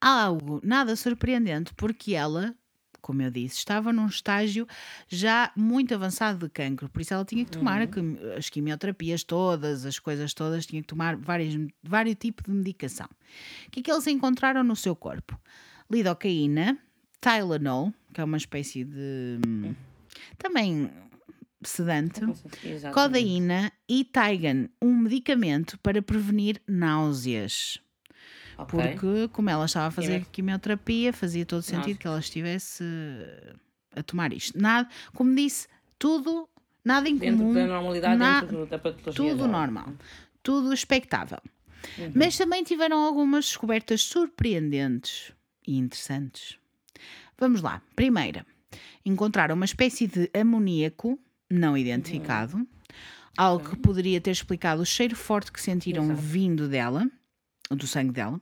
Speaker 1: Algo nada surpreendente, porque ela, como eu disse, estava num estágio já muito avançado de cancro, por isso ela tinha que tomar quimi- as quimioterapias todas, as coisas todas, tinha que tomar várias, vários tipos de medicação. O que é que eles encontraram no seu corpo? Lidocaína, Tylenol, que é uma espécie de. hum, também sedante.
Speaker 2: Exatamente.
Speaker 1: Codeína e Tigan, um medicamento para prevenir náuseas.
Speaker 2: Ok.
Speaker 1: Porque, como ela estava a fazer
Speaker 2: Quimio-
Speaker 1: quimioterapia, fazia todo sentido
Speaker 2: Náuseas.
Speaker 1: que ela estivesse a tomar isto. Nada, como disse, tudo, nada
Speaker 2: Dentro
Speaker 1: incomum,
Speaker 2: da normalidade,
Speaker 1: na-
Speaker 2: dentro da patologia.
Speaker 1: tudo
Speaker 2: dela.
Speaker 1: normal, tudo expectável.
Speaker 2: Uhum.
Speaker 1: Mas também tiveram algumas descobertas surpreendentes e interessantes. Vamos lá. Primeira, encontraram uma espécie de amoníaco não identificado, algo que poderia ter explicado o cheiro forte que sentiram
Speaker 2: Exato.
Speaker 1: vindo dela, do sangue dela.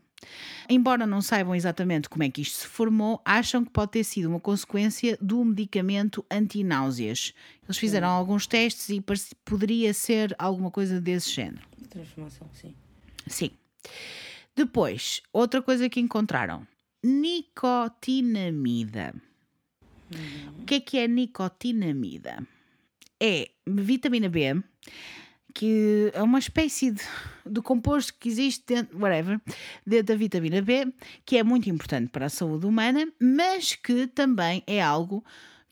Speaker 1: Embora não saibam exatamente como é que isto se formou, acham que pode ter sido uma consequência do medicamento antináuseas. Eles fizeram alguns testes e poderia ser alguma coisa desse género.
Speaker 2: Transformação, sim.
Speaker 1: Sim. Depois, outra coisa que encontraram: nicotinamida. O que é que é nicotinamida? É vitamina B, que é uma espécie de, de composto que existe dentro, whatever, dentro da vitamina B, que é muito importante para a saúde humana, mas que também é algo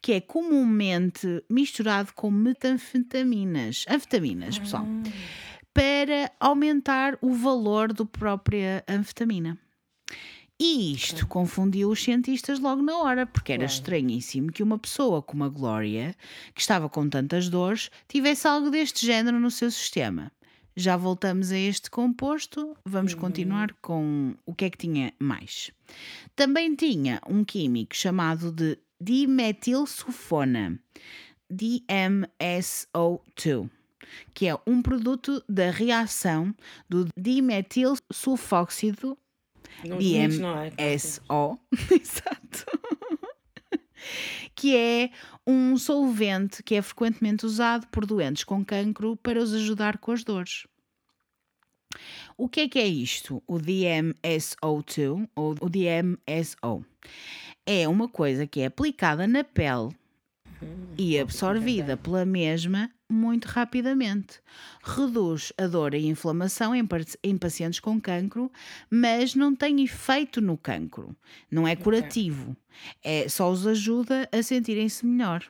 Speaker 1: que é comumente misturado com metanfetaminas, anfetaminas, pessoal para aumentar o valor da própria anfetamina. E isto confundiu os cientistas logo na hora, porque era
Speaker 2: Claro.
Speaker 1: estranhíssimo que uma pessoa como a Glória, que estava com tantas dores, tivesse algo deste género no seu sistema. Já voltamos a este composto, vamos continuar com o que é que tinha mais. Também tinha um químico chamado de dimetilsulfona, DMSO2 que é um produto da reação do dimetilsulfóxido
Speaker 2: não é?
Speaker 1: DMSO, exato, que é um solvente que é frequentemente usado por doentes com cancro para os ajudar com as dores. O que é que é isto? O DMSO2 ou o DMSO? É uma coisa que é aplicada na pele e absorvida pela mesma muito rapidamente. Reduz a dor e a inflamação em, pacientes com cancro, mas não tem efeito no cancro. Não é curativo. É, só os ajuda a sentirem-se melhor.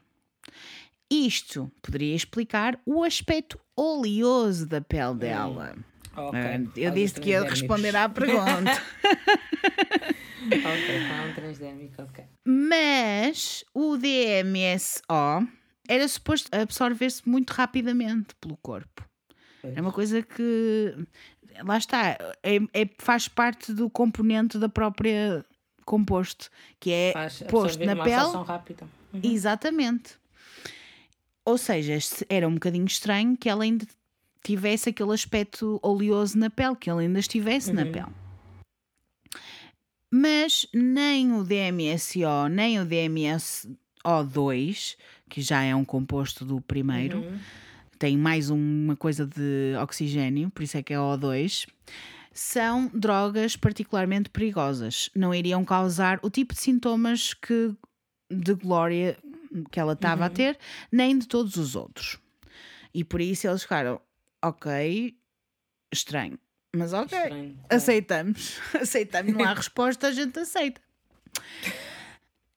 Speaker 1: Isto poderia explicar o aspecto oleoso da pele dela.
Speaker 2: Ok.
Speaker 1: Ah, Eu disse que ia responder à pergunta.
Speaker 2: ok, está um transdérmico, ok.
Speaker 1: Mas o DMSO era suposto absorver-se muito rapidamente pelo corpo.
Speaker 2: Pois.
Speaker 1: É uma coisa que lá está, é, é- faz parte do componente da própria composto, que é
Speaker 2: Faz
Speaker 1: posto na pele.
Speaker 2: Uhum.
Speaker 1: Exatamente. Ou seja, se- era um bocadinho estranho que ela ainda tivesse aquele aspecto oleoso na pele, que ele ainda estivesse na
Speaker 2: Uhum.
Speaker 1: pele. Mas nem o DMSO, nem o DMSO2, que já é um composto do primeiro,
Speaker 2: Uhum.
Speaker 1: tem mais uma coisa de oxigênio, por isso é que é O2, são drogas particularmente perigosas. Não iriam causar o tipo de sintomas que de Glória que ela estava a ter, nem de todos os outros. E por isso eles ficaram, ok, estranho, mas ok,
Speaker 2: Estranho, claro.
Speaker 1: aceitamos. Aceitamos, não há resposta, a gente aceita.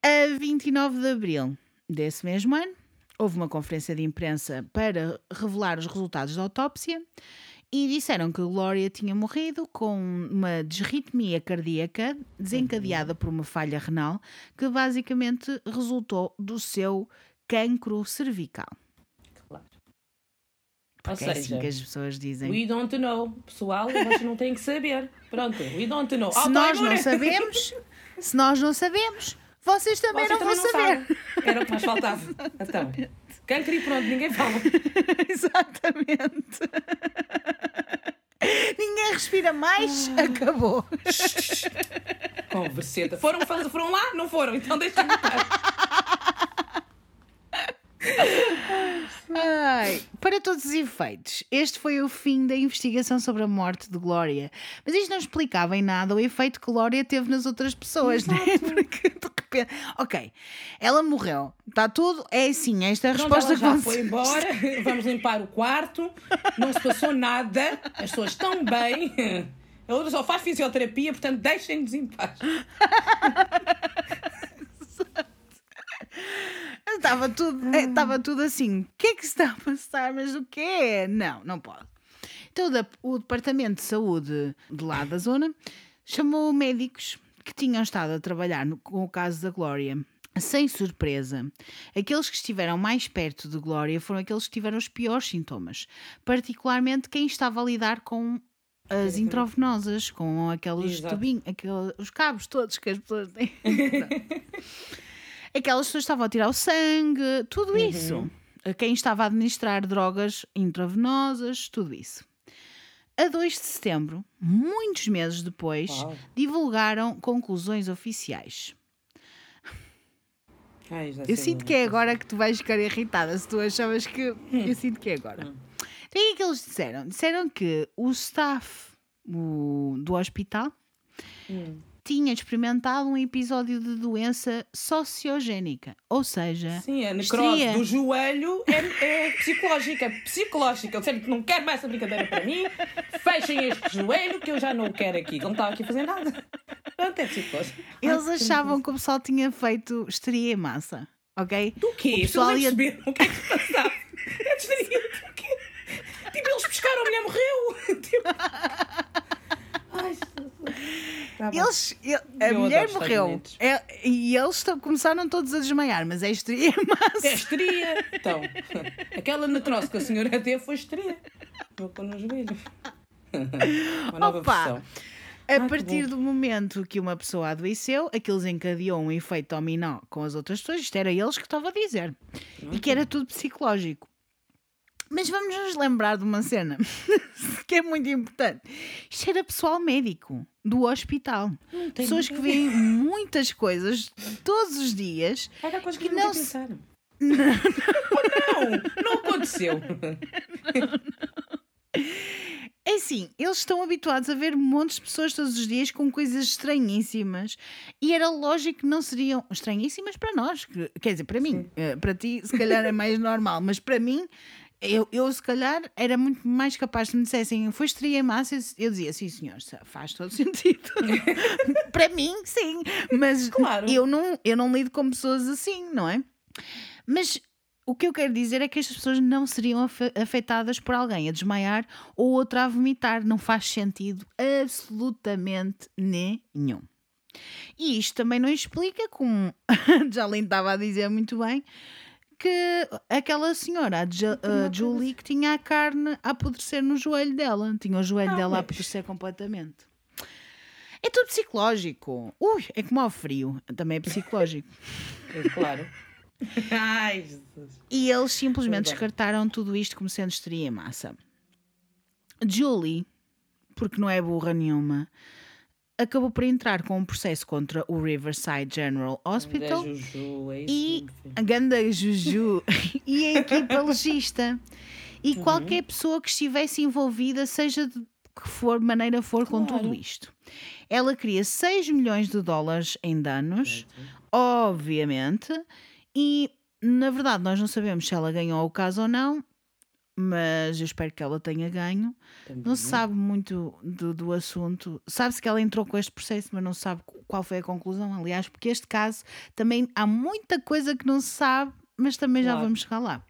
Speaker 1: A 29 de abril desse mesmo ano, houve uma conferência de imprensa para revelar os resultados da autópsia e disseram que Glória tinha morrido com uma desritmia cardíaca desencadeada por uma falha renal que basicamente resultou do seu cancro cervical.
Speaker 2: Claro. Ou
Speaker 1: Porque é assim
Speaker 2: seja,
Speaker 1: que as pessoas dizem.
Speaker 2: we don't know. Pessoal, vocês não têm que saber. Pronto, we don't know.
Speaker 1: Se nós não sabemos, se nós não sabemos, vocês também
Speaker 2: Vocês
Speaker 1: não vão
Speaker 2: também
Speaker 1: saber.
Speaker 2: sabem. Era o que mais faltava. Então, cancro e pronto, ninguém fala.
Speaker 1: Exatamente. Ninguém respira mais, acabou.
Speaker 2: Converseta. Foram, foram lá? Não foram, então deixa-me estar.
Speaker 1: Ai, para todos os efeitos, este foi o fim da investigação sobre a morte de Glória. Mas isto não explicava em nada o efeito que Glória teve nas outras pessoas, né? Porque de repente. Ok, ela morreu, está tudo. É assim, esta é a
Speaker 2: Pronto,
Speaker 1: resposta
Speaker 2: ela já
Speaker 1: que
Speaker 2: foi embora, vamos limpar o quarto, não se passou nada, as pessoas estão bem. A outra só faz fisioterapia, portanto deixem-nos em paz.
Speaker 1: Estava tudo, estava tudo assim. O que é que se está a passar? Mas o quê? Não, não pode. Então o Departamento de Saúde de lá da zona chamou médicos que tinham estado a trabalhar no- com o caso da Glória. Sem surpresa, aqueles que estiveram mais perto de Glória foram aqueles que tiveram os piores sintomas, particularmente quem estava a lidar com as intravenosas, com aqueles tubinhos, aquele- os cabos todos que as pessoas têm. Aquelas pessoas estavam a tirar o sangue, tudo isso. A Quem estava a administrar drogas intravenosas, tudo isso. A 2 de setembro, muitos meses depois,
Speaker 2: Uau.
Speaker 1: divulgaram conclusões oficiais.
Speaker 2: Ai,
Speaker 1: Eu sinto que é agora que tu vais ficar irritada, se tu achavas que. Eu sinto que é agora. Então, o que é que eles disseram? Disseram que o staff o- do hospital
Speaker 2: Hum.
Speaker 1: Tinha experimentado um episódio de doença sociogénica, ou seja,
Speaker 2: Sim, a necrose
Speaker 1: Histeria.
Speaker 2: do joelho é, é psicológica. Psicológica. Eu sempre que não quero mais essa brincadeira para mim. Fechem este joelho que eu já não o quero aqui. que Não estava aqui a fazer nada. Pronto, é psicológico.
Speaker 1: Eles
Speaker 2: Ai,
Speaker 1: achavam que o pessoal tinha feito histeria em massa, ok?
Speaker 2: Do quê?
Speaker 1: O pessoal ia-
Speaker 2: perceber o que é que se passava. É distraído. Do quê? Tipo, eles pescaram, a mulher morreu. Tipo... Tá.
Speaker 1: Eles, ele- a mulher morreu. É- e eles começaram todos a desmaiar, mas é histeria massa.
Speaker 2: É histeria. Então, aquela necrose que a senhora teve foi histeria. Vou pôr no joelho. Uma nova
Speaker 1: Opa!
Speaker 2: versão.
Speaker 1: A
Speaker 2: que
Speaker 1: partir do momento que uma pessoa adoeceu, aquilo desencadeou um efeito dominó com as outras pessoas. Isto era eles que estava a dizer. E que era tudo psicológico. Mas vamos nos lembrar de uma cena que é muito importante. Isto era pessoal médico do hospital. Pessoas que veem muitas coisas todos os dias.
Speaker 2: Era coisa que,
Speaker 1: que não se-
Speaker 2: pensaram. Não, não aconteceu.
Speaker 1: É assim, eles estão habituados a ver montes de pessoas todos os dias com coisas estranhíssimas e era lógico que não seriam estranhíssimas para nós. que- Quer dizer, para mim, eh, para ti, se calhar é mais normal, mas para mim, eu, eu se calhar era muito mais capaz de me dissessem foi estria em massa, eu dizia sim, senhor, faz todo sentido. para mim, sim, mas
Speaker 2: Claro.
Speaker 1: eu, não, eu não lido com pessoas assim, não é? Mas o que eu quero dizer é que estas pessoas não seriam afe- afetadas por alguém a desmaiar ou outra a vomitar. Não faz sentido absolutamente nenhum. E isto também não explica, como a Jalene estava a dizer muito bem, que aquela senhora, a, a Julie, que tinha a carne a apodrecer no joelho dela. Tinha o joelho
Speaker 2: Não,
Speaker 1: dela a
Speaker 2: mas-
Speaker 1: apodrecer completamente. É tudo psicológico. Ui, é como ao frio. Também é psicológico.
Speaker 2: Claro. Ai, Jesus.
Speaker 1: E eles simplesmente descartaram tudo isto como sendo histeria em massa. Julie, porque não é burra nenhuma, acabou por entrar com um processo contra o Riverside General Hospital
Speaker 2: Juju, é isso.
Speaker 1: e a Ganda Juju e a equipa legista. E
Speaker 2: Uhum.
Speaker 1: qualquer pessoa que estivesse envolvida, seja de que for maneira for com
Speaker 2: Claro.
Speaker 1: tudo isto. Ela queria 6 milhões de dólares em danos, obviamente, e na verdade nós não sabemos se ela ganhou o caso ou não, mas eu espero que ela tenha ganho. Não se sabe muito do, do assunto. Sabe-se que ela entrou com este processo, mas não se sabe qual foi a conclusão. Aliás, porque este caso também há muita coisa que não se sabe, mas também já
Speaker 2: Claro.
Speaker 1: vamos chegar lá.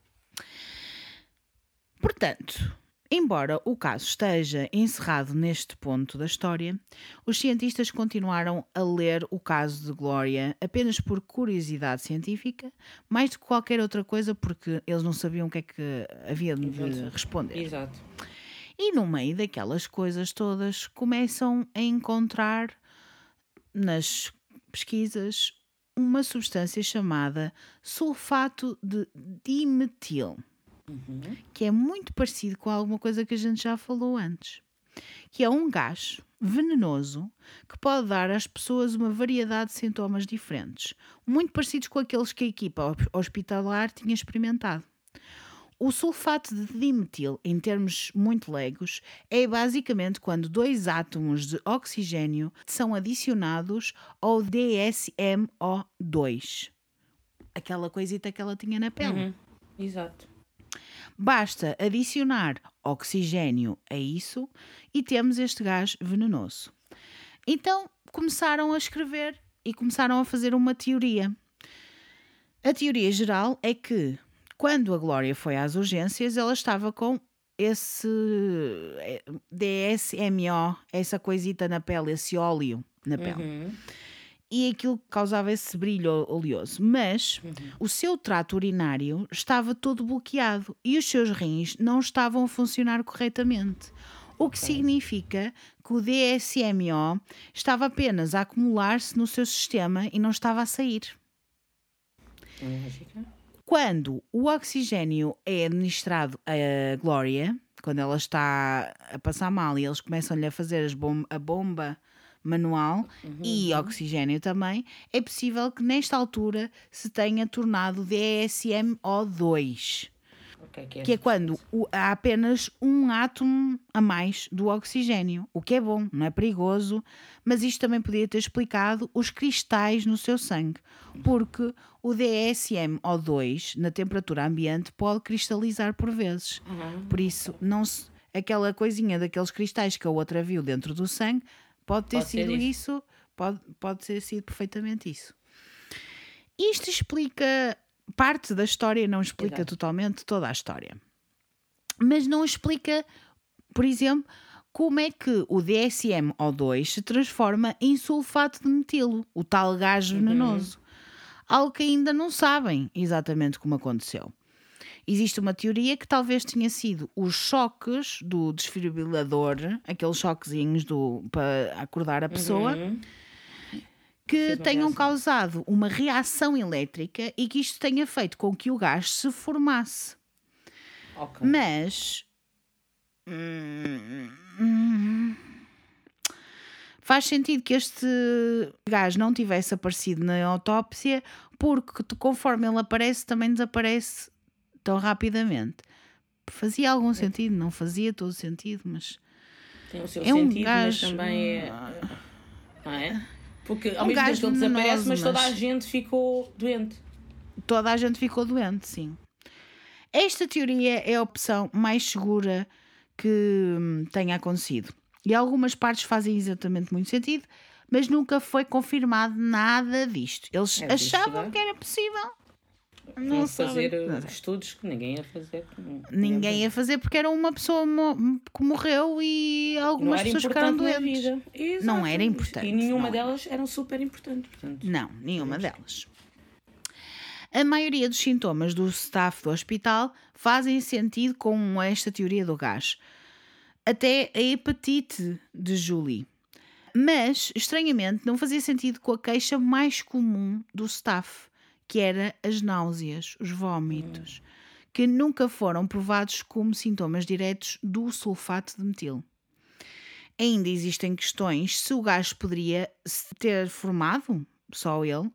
Speaker 1: Portanto, embora o caso esteja encerrado neste ponto da história, os cientistas continuaram a ler o caso de Glória apenas por curiosidade científica, mais do que qualquer outra coisa, porque eles não sabiam o que é que havia de responder.
Speaker 2: Exato.
Speaker 1: E no meio daquelas coisas todas, começam a encontrar nas pesquisas uma substância chamada sulfato de dimetil, que é muito parecido com alguma coisa que a gente já falou antes, que é um gás venenoso que pode dar às pessoas uma variedade de sintomas diferentes, muito parecidos com aqueles que a equipa hos- hospitalar tinha experimentado. O sulfato de dimetil, em termos muito leigos, é basicamente quando dois átomos de oxigênio são adicionados ao DSMO2. Aquela coisita que ela tinha na pele.
Speaker 2: Uhum. Exato.
Speaker 1: Basta adicionar oxigênio a isso e temos este gás venenoso. Então começaram a escrever e começaram a fazer uma teoria. A teoria geral é que quando a Glória foi às urgências, ela estava com esse eh, DSMO, essa coisita na pele, esse óleo na pele.
Speaker 2: Uhum.
Speaker 1: E aquilo causava esse brilho oleoso. Mas o seu trato urinário estava todo bloqueado e os seus rins não estavam a funcionar corretamente. O que significa que o DSMO estava apenas a acumular-se no seu sistema e não estava a sair.
Speaker 2: Lógica.
Speaker 1: Quando o oxigênio é administrado a Glória, quando ela está a passar mal e eles começam-lhe a fazer bom- a bomba manual e oxigênio também, é possível que nesta altura se tenha tornado DSMO2,
Speaker 2: Ok, que é,
Speaker 1: que é quando o- há apenas um átomo a mais do oxigênio, o que é bom, não é perigoso, mas isto também podia ter explicado os cristais no seu sangue, porque o DSMO2 na temperatura ambiente pode cristalizar por vezes.
Speaker 2: Uhum.
Speaker 1: Por isso, não se- aquela coisinha daqueles cristais que a outra viu dentro do sangue pode ter
Speaker 2: Pode
Speaker 1: sido
Speaker 2: isso.
Speaker 1: isso, pode, pode ter sido perfeitamente isso. Isto explica parte da história, não explica
Speaker 2: Exato.
Speaker 1: totalmente toda a história. Mas não explica, por exemplo, como é que o DSM-O2 se transforma em sulfato de metilo, o tal gás
Speaker 2: Uhum.
Speaker 1: venenoso. Algo que ainda não sabem exatamente como aconteceu. Existe uma teoria que talvez tenha sido os choques do desfibrilador, aqueles choquezinhos do, para acordar a pessoa,
Speaker 2: Uhum.
Speaker 1: que tenham
Speaker 2: reação.
Speaker 1: causado uma reação elétrica e que isto tenha feito com que o gás se formasse.
Speaker 2: Ok.
Speaker 1: Mas. hum, Faz sentido que este gás não tivesse aparecido na autópsia, porque conforme ele aparece, também desaparece tão rapidamente. Fazia algum sentido, não fazia todo sentido, mas.
Speaker 2: Tem o seu
Speaker 1: É um
Speaker 2: sentido,
Speaker 1: gás,
Speaker 2: mas também é. Não é? Porque ao
Speaker 1: um
Speaker 2: mesmo tempo ele desaparece, mas toda a gente ficou doente.
Speaker 1: toda a gente ficou doente, sim. Esta teoria é a opção mais segura que hum, tenha acontecido. E algumas partes fazem exatamente muito sentido, mas nunca foi confirmado nada disto. Eles
Speaker 2: Era
Speaker 1: achavam
Speaker 2: possível.
Speaker 1: que era possível. Não
Speaker 2: fazer
Speaker 1: Não
Speaker 2: uh,
Speaker 1: sei.
Speaker 2: estudos que ninguém ia fazer.
Speaker 1: Ninguém ia fazer porque era uma pessoa mo- que morreu e algumas
Speaker 2: era
Speaker 1: pessoas ficaram doentes. Não era importante,
Speaker 2: E nenhuma
Speaker 1: não
Speaker 2: delas eram super importantes. Portanto,
Speaker 1: Não, nenhuma delas. A maioria dos sintomas do staff do hospital fazem sentido com esta teoria do gás. Até a hepatite de Julie. Mas, estranhamente, não fazia sentido com a queixa mais comum do staff, que era as náuseas, os vômitos, que nunca foram provados como sintomas diretos do sulfato de metil. Ainda existem questões se o gás poderia se ter formado, só ele,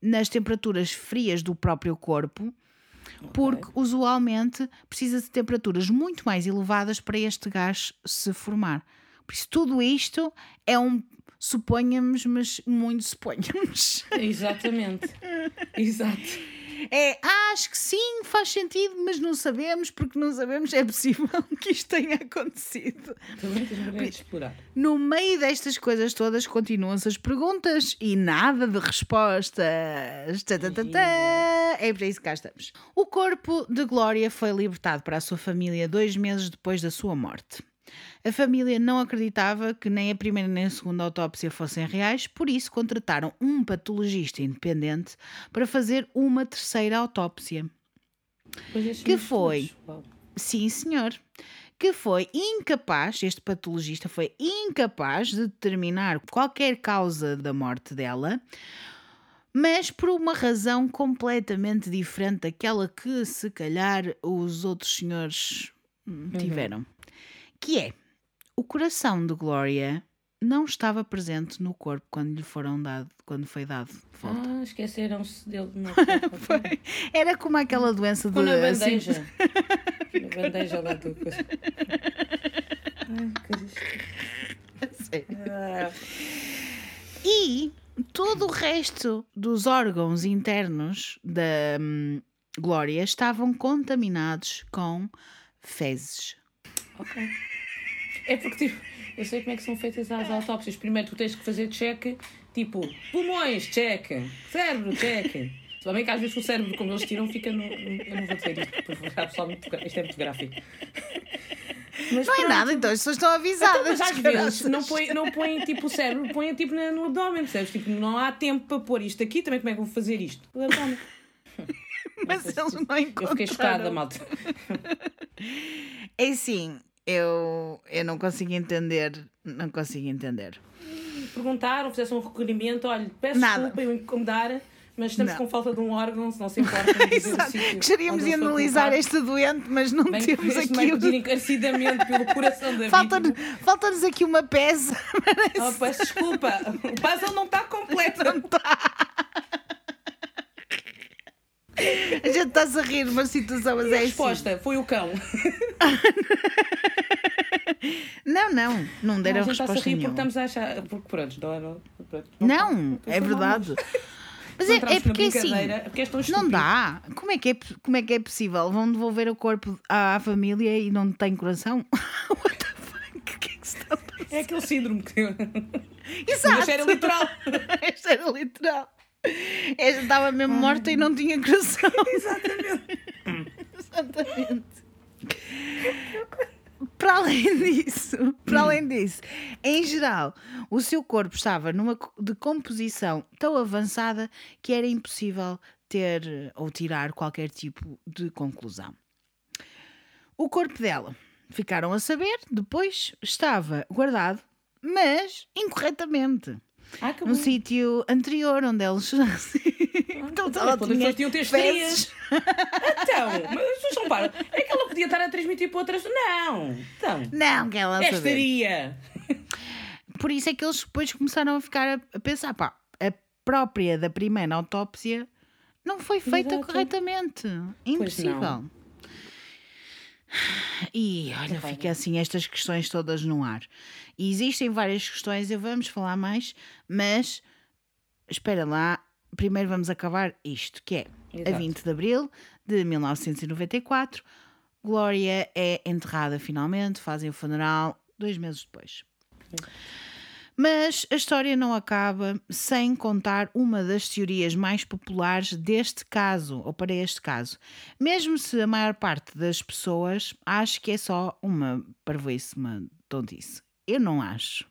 Speaker 1: nas temperaturas frias do próprio corpo, porque usualmente precisa de temperaturas muito mais elevadas para este gás se formar. Por isso, tudo isto é um suponhamos, mas muito suponhamos.
Speaker 2: Exatamente. Exato.
Speaker 1: É, "Ah, acho que sim, faz sentido, mas não sabemos, porque não sabemos, é possível que isto tenha acontecido.
Speaker 2: Também tens maneira de explorar.
Speaker 1: No meio destas coisas todas continuam-se as perguntas e nada de respostas. Tá, tá, tá, tá. É para isso que cá estamos. O corpo de Glória foi libertado para a sua família dois meses depois da sua morte. A família não acreditava que nem a primeira nem a segunda autópsia fossem reais, por isso contrataram um patologista independente para fazer uma terceira autópsia.
Speaker 2: Pois
Speaker 1: Que foi? Sim, senhor. Que foi incapaz, este patologista foi incapaz de determinar qualquer causa da morte dela, mas por uma razão completamente diferente daquela que, se calhar, os outros senhores hum, tiveram. Que é, o coração de Gloria não estava presente no corpo quando lhe foram dado, quando foi dado de volta.
Speaker 2: Ah, Ah, esqueceram-se dele. Não,
Speaker 1: Foi. Era como aquela doença de
Speaker 2: na
Speaker 1: assim,
Speaker 2: bandeja. na bandeja lá do coisa. Ai, Cristo.
Speaker 1: Sério.
Speaker 2: Ah,
Speaker 1: E todo o resto dos órgãos internos da hum, Glória estavam contaminados com fezes.
Speaker 2: Ok. É porque, tipo, eu sei como é que são feitas as autópsias. Primeiro tu tens que fazer check, tipo, pulmões, check. Cérebro, check. Se bem que às vezes o cérebro, como eles tiram, fica no. Eu não vou dizer isto, porque pessoal muito Isto é muito gráfico. Mas
Speaker 1: Não é
Speaker 2: pronto.
Speaker 1: nada, então as pessoas estão avisadas.
Speaker 2: Então, mas às vezes não põem não põe, tipo o cérebro, põem tipo no abdômen, percebes? Tipo, não há tempo para pôr isto aqui, também como é que vou fazer isto? O abdômen.
Speaker 1: Mas eles não
Speaker 2: Eu fiquei chocada,
Speaker 1: encontraram.
Speaker 2: malta.
Speaker 1: É assim, eu, eu não consigo entender. Não consigo entender.
Speaker 2: Perguntaram, fizessem um requerimento, olha, peço
Speaker 1: Nada.
Speaker 2: desculpa eu incomodar, mas estamos
Speaker 1: Não.
Speaker 2: com falta de um órgão, se não se importa
Speaker 1: Gostaríamos de analisar este doente, mas não
Speaker 2: Bem,
Speaker 1: temos aqui.
Speaker 2: pedir encarecidamente pelo coração da
Speaker 1: Falta-nos falta aqui uma peça.
Speaker 2: Oh, peço desculpa, o puzzle não está completo.
Speaker 1: A gente está-se a rir numa situação, mas
Speaker 2: E a
Speaker 1: é assim.
Speaker 2: resposta foi o cão.
Speaker 1: Não, não, não deram
Speaker 2: a gente está-se a
Speaker 1: resposta
Speaker 2: rir porque
Speaker 1: nenhuma.
Speaker 2: estamos a achar. Porque pronto, não, não, pronto,
Speaker 1: Não,
Speaker 2: tá.
Speaker 1: é
Speaker 2: Não
Speaker 1: verdade. Mas
Speaker 2: Não
Speaker 1: é, é porque
Speaker 2: na
Speaker 1: assim,
Speaker 2: brincadeira, porque és tão
Speaker 1: não dá. Como é, que é, como é que é possível? Vão devolver o corpo à, à família e não tem coração? What the fuck? O que é que se está a passar?
Speaker 2: É aquele síndrome que.
Speaker 1: Exato.
Speaker 2: Mas era literal.
Speaker 1: Esta era literal. Esta estava mesmo morta e não tinha coração.
Speaker 2: Exatamente.
Speaker 1: Exatamente. Para além disso, para além disso, em geral, o seu corpo estava numa co- decomposição tão avançada que era impossível ter ou tirar qualquer tipo de conclusão. O corpo dela, ficaram a saber, depois estava guardado, mas incorretamente,
Speaker 2: Ah,
Speaker 1: num sítio anterior onde eles. então
Speaker 2: Então,
Speaker 1: ela
Speaker 2: as
Speaker 1: tinha
Speaker 2: pessoas tinham ter estrias. Então, mas as pessoas não param. É que ela podia estar a transmitir para outras. Não! Então.
Speaker 1: Não, que ela
Speaker 2: É estaria.
Speaker 1: Por isso é que eles depois começaram a ficar a, a pensar, pá, a própria da primeira autópsia não foi feita
Speaker 2: Exato.
Speaker 1: corretamente. Impossível. E olha,
Speaker 2: raiva.
Speaker 1: fica assim estas questões todas no ar. E existem várias questões, eu vamos falar mais, mas espera lá, primeiro vamos acabar isto, que é a
Speaker 2: Exato.
Speaker 1: 20 de abril de 1994, Glória é enterrada finalmente, fazem o funeral dois meses depois. Mas a história não acaba sem contar uma das teorias mais populares deste caso, ou para este caso. Mesmo se a maior parte das pessoas acha que é só uma parvoíce, uma tontice. Eu não acho.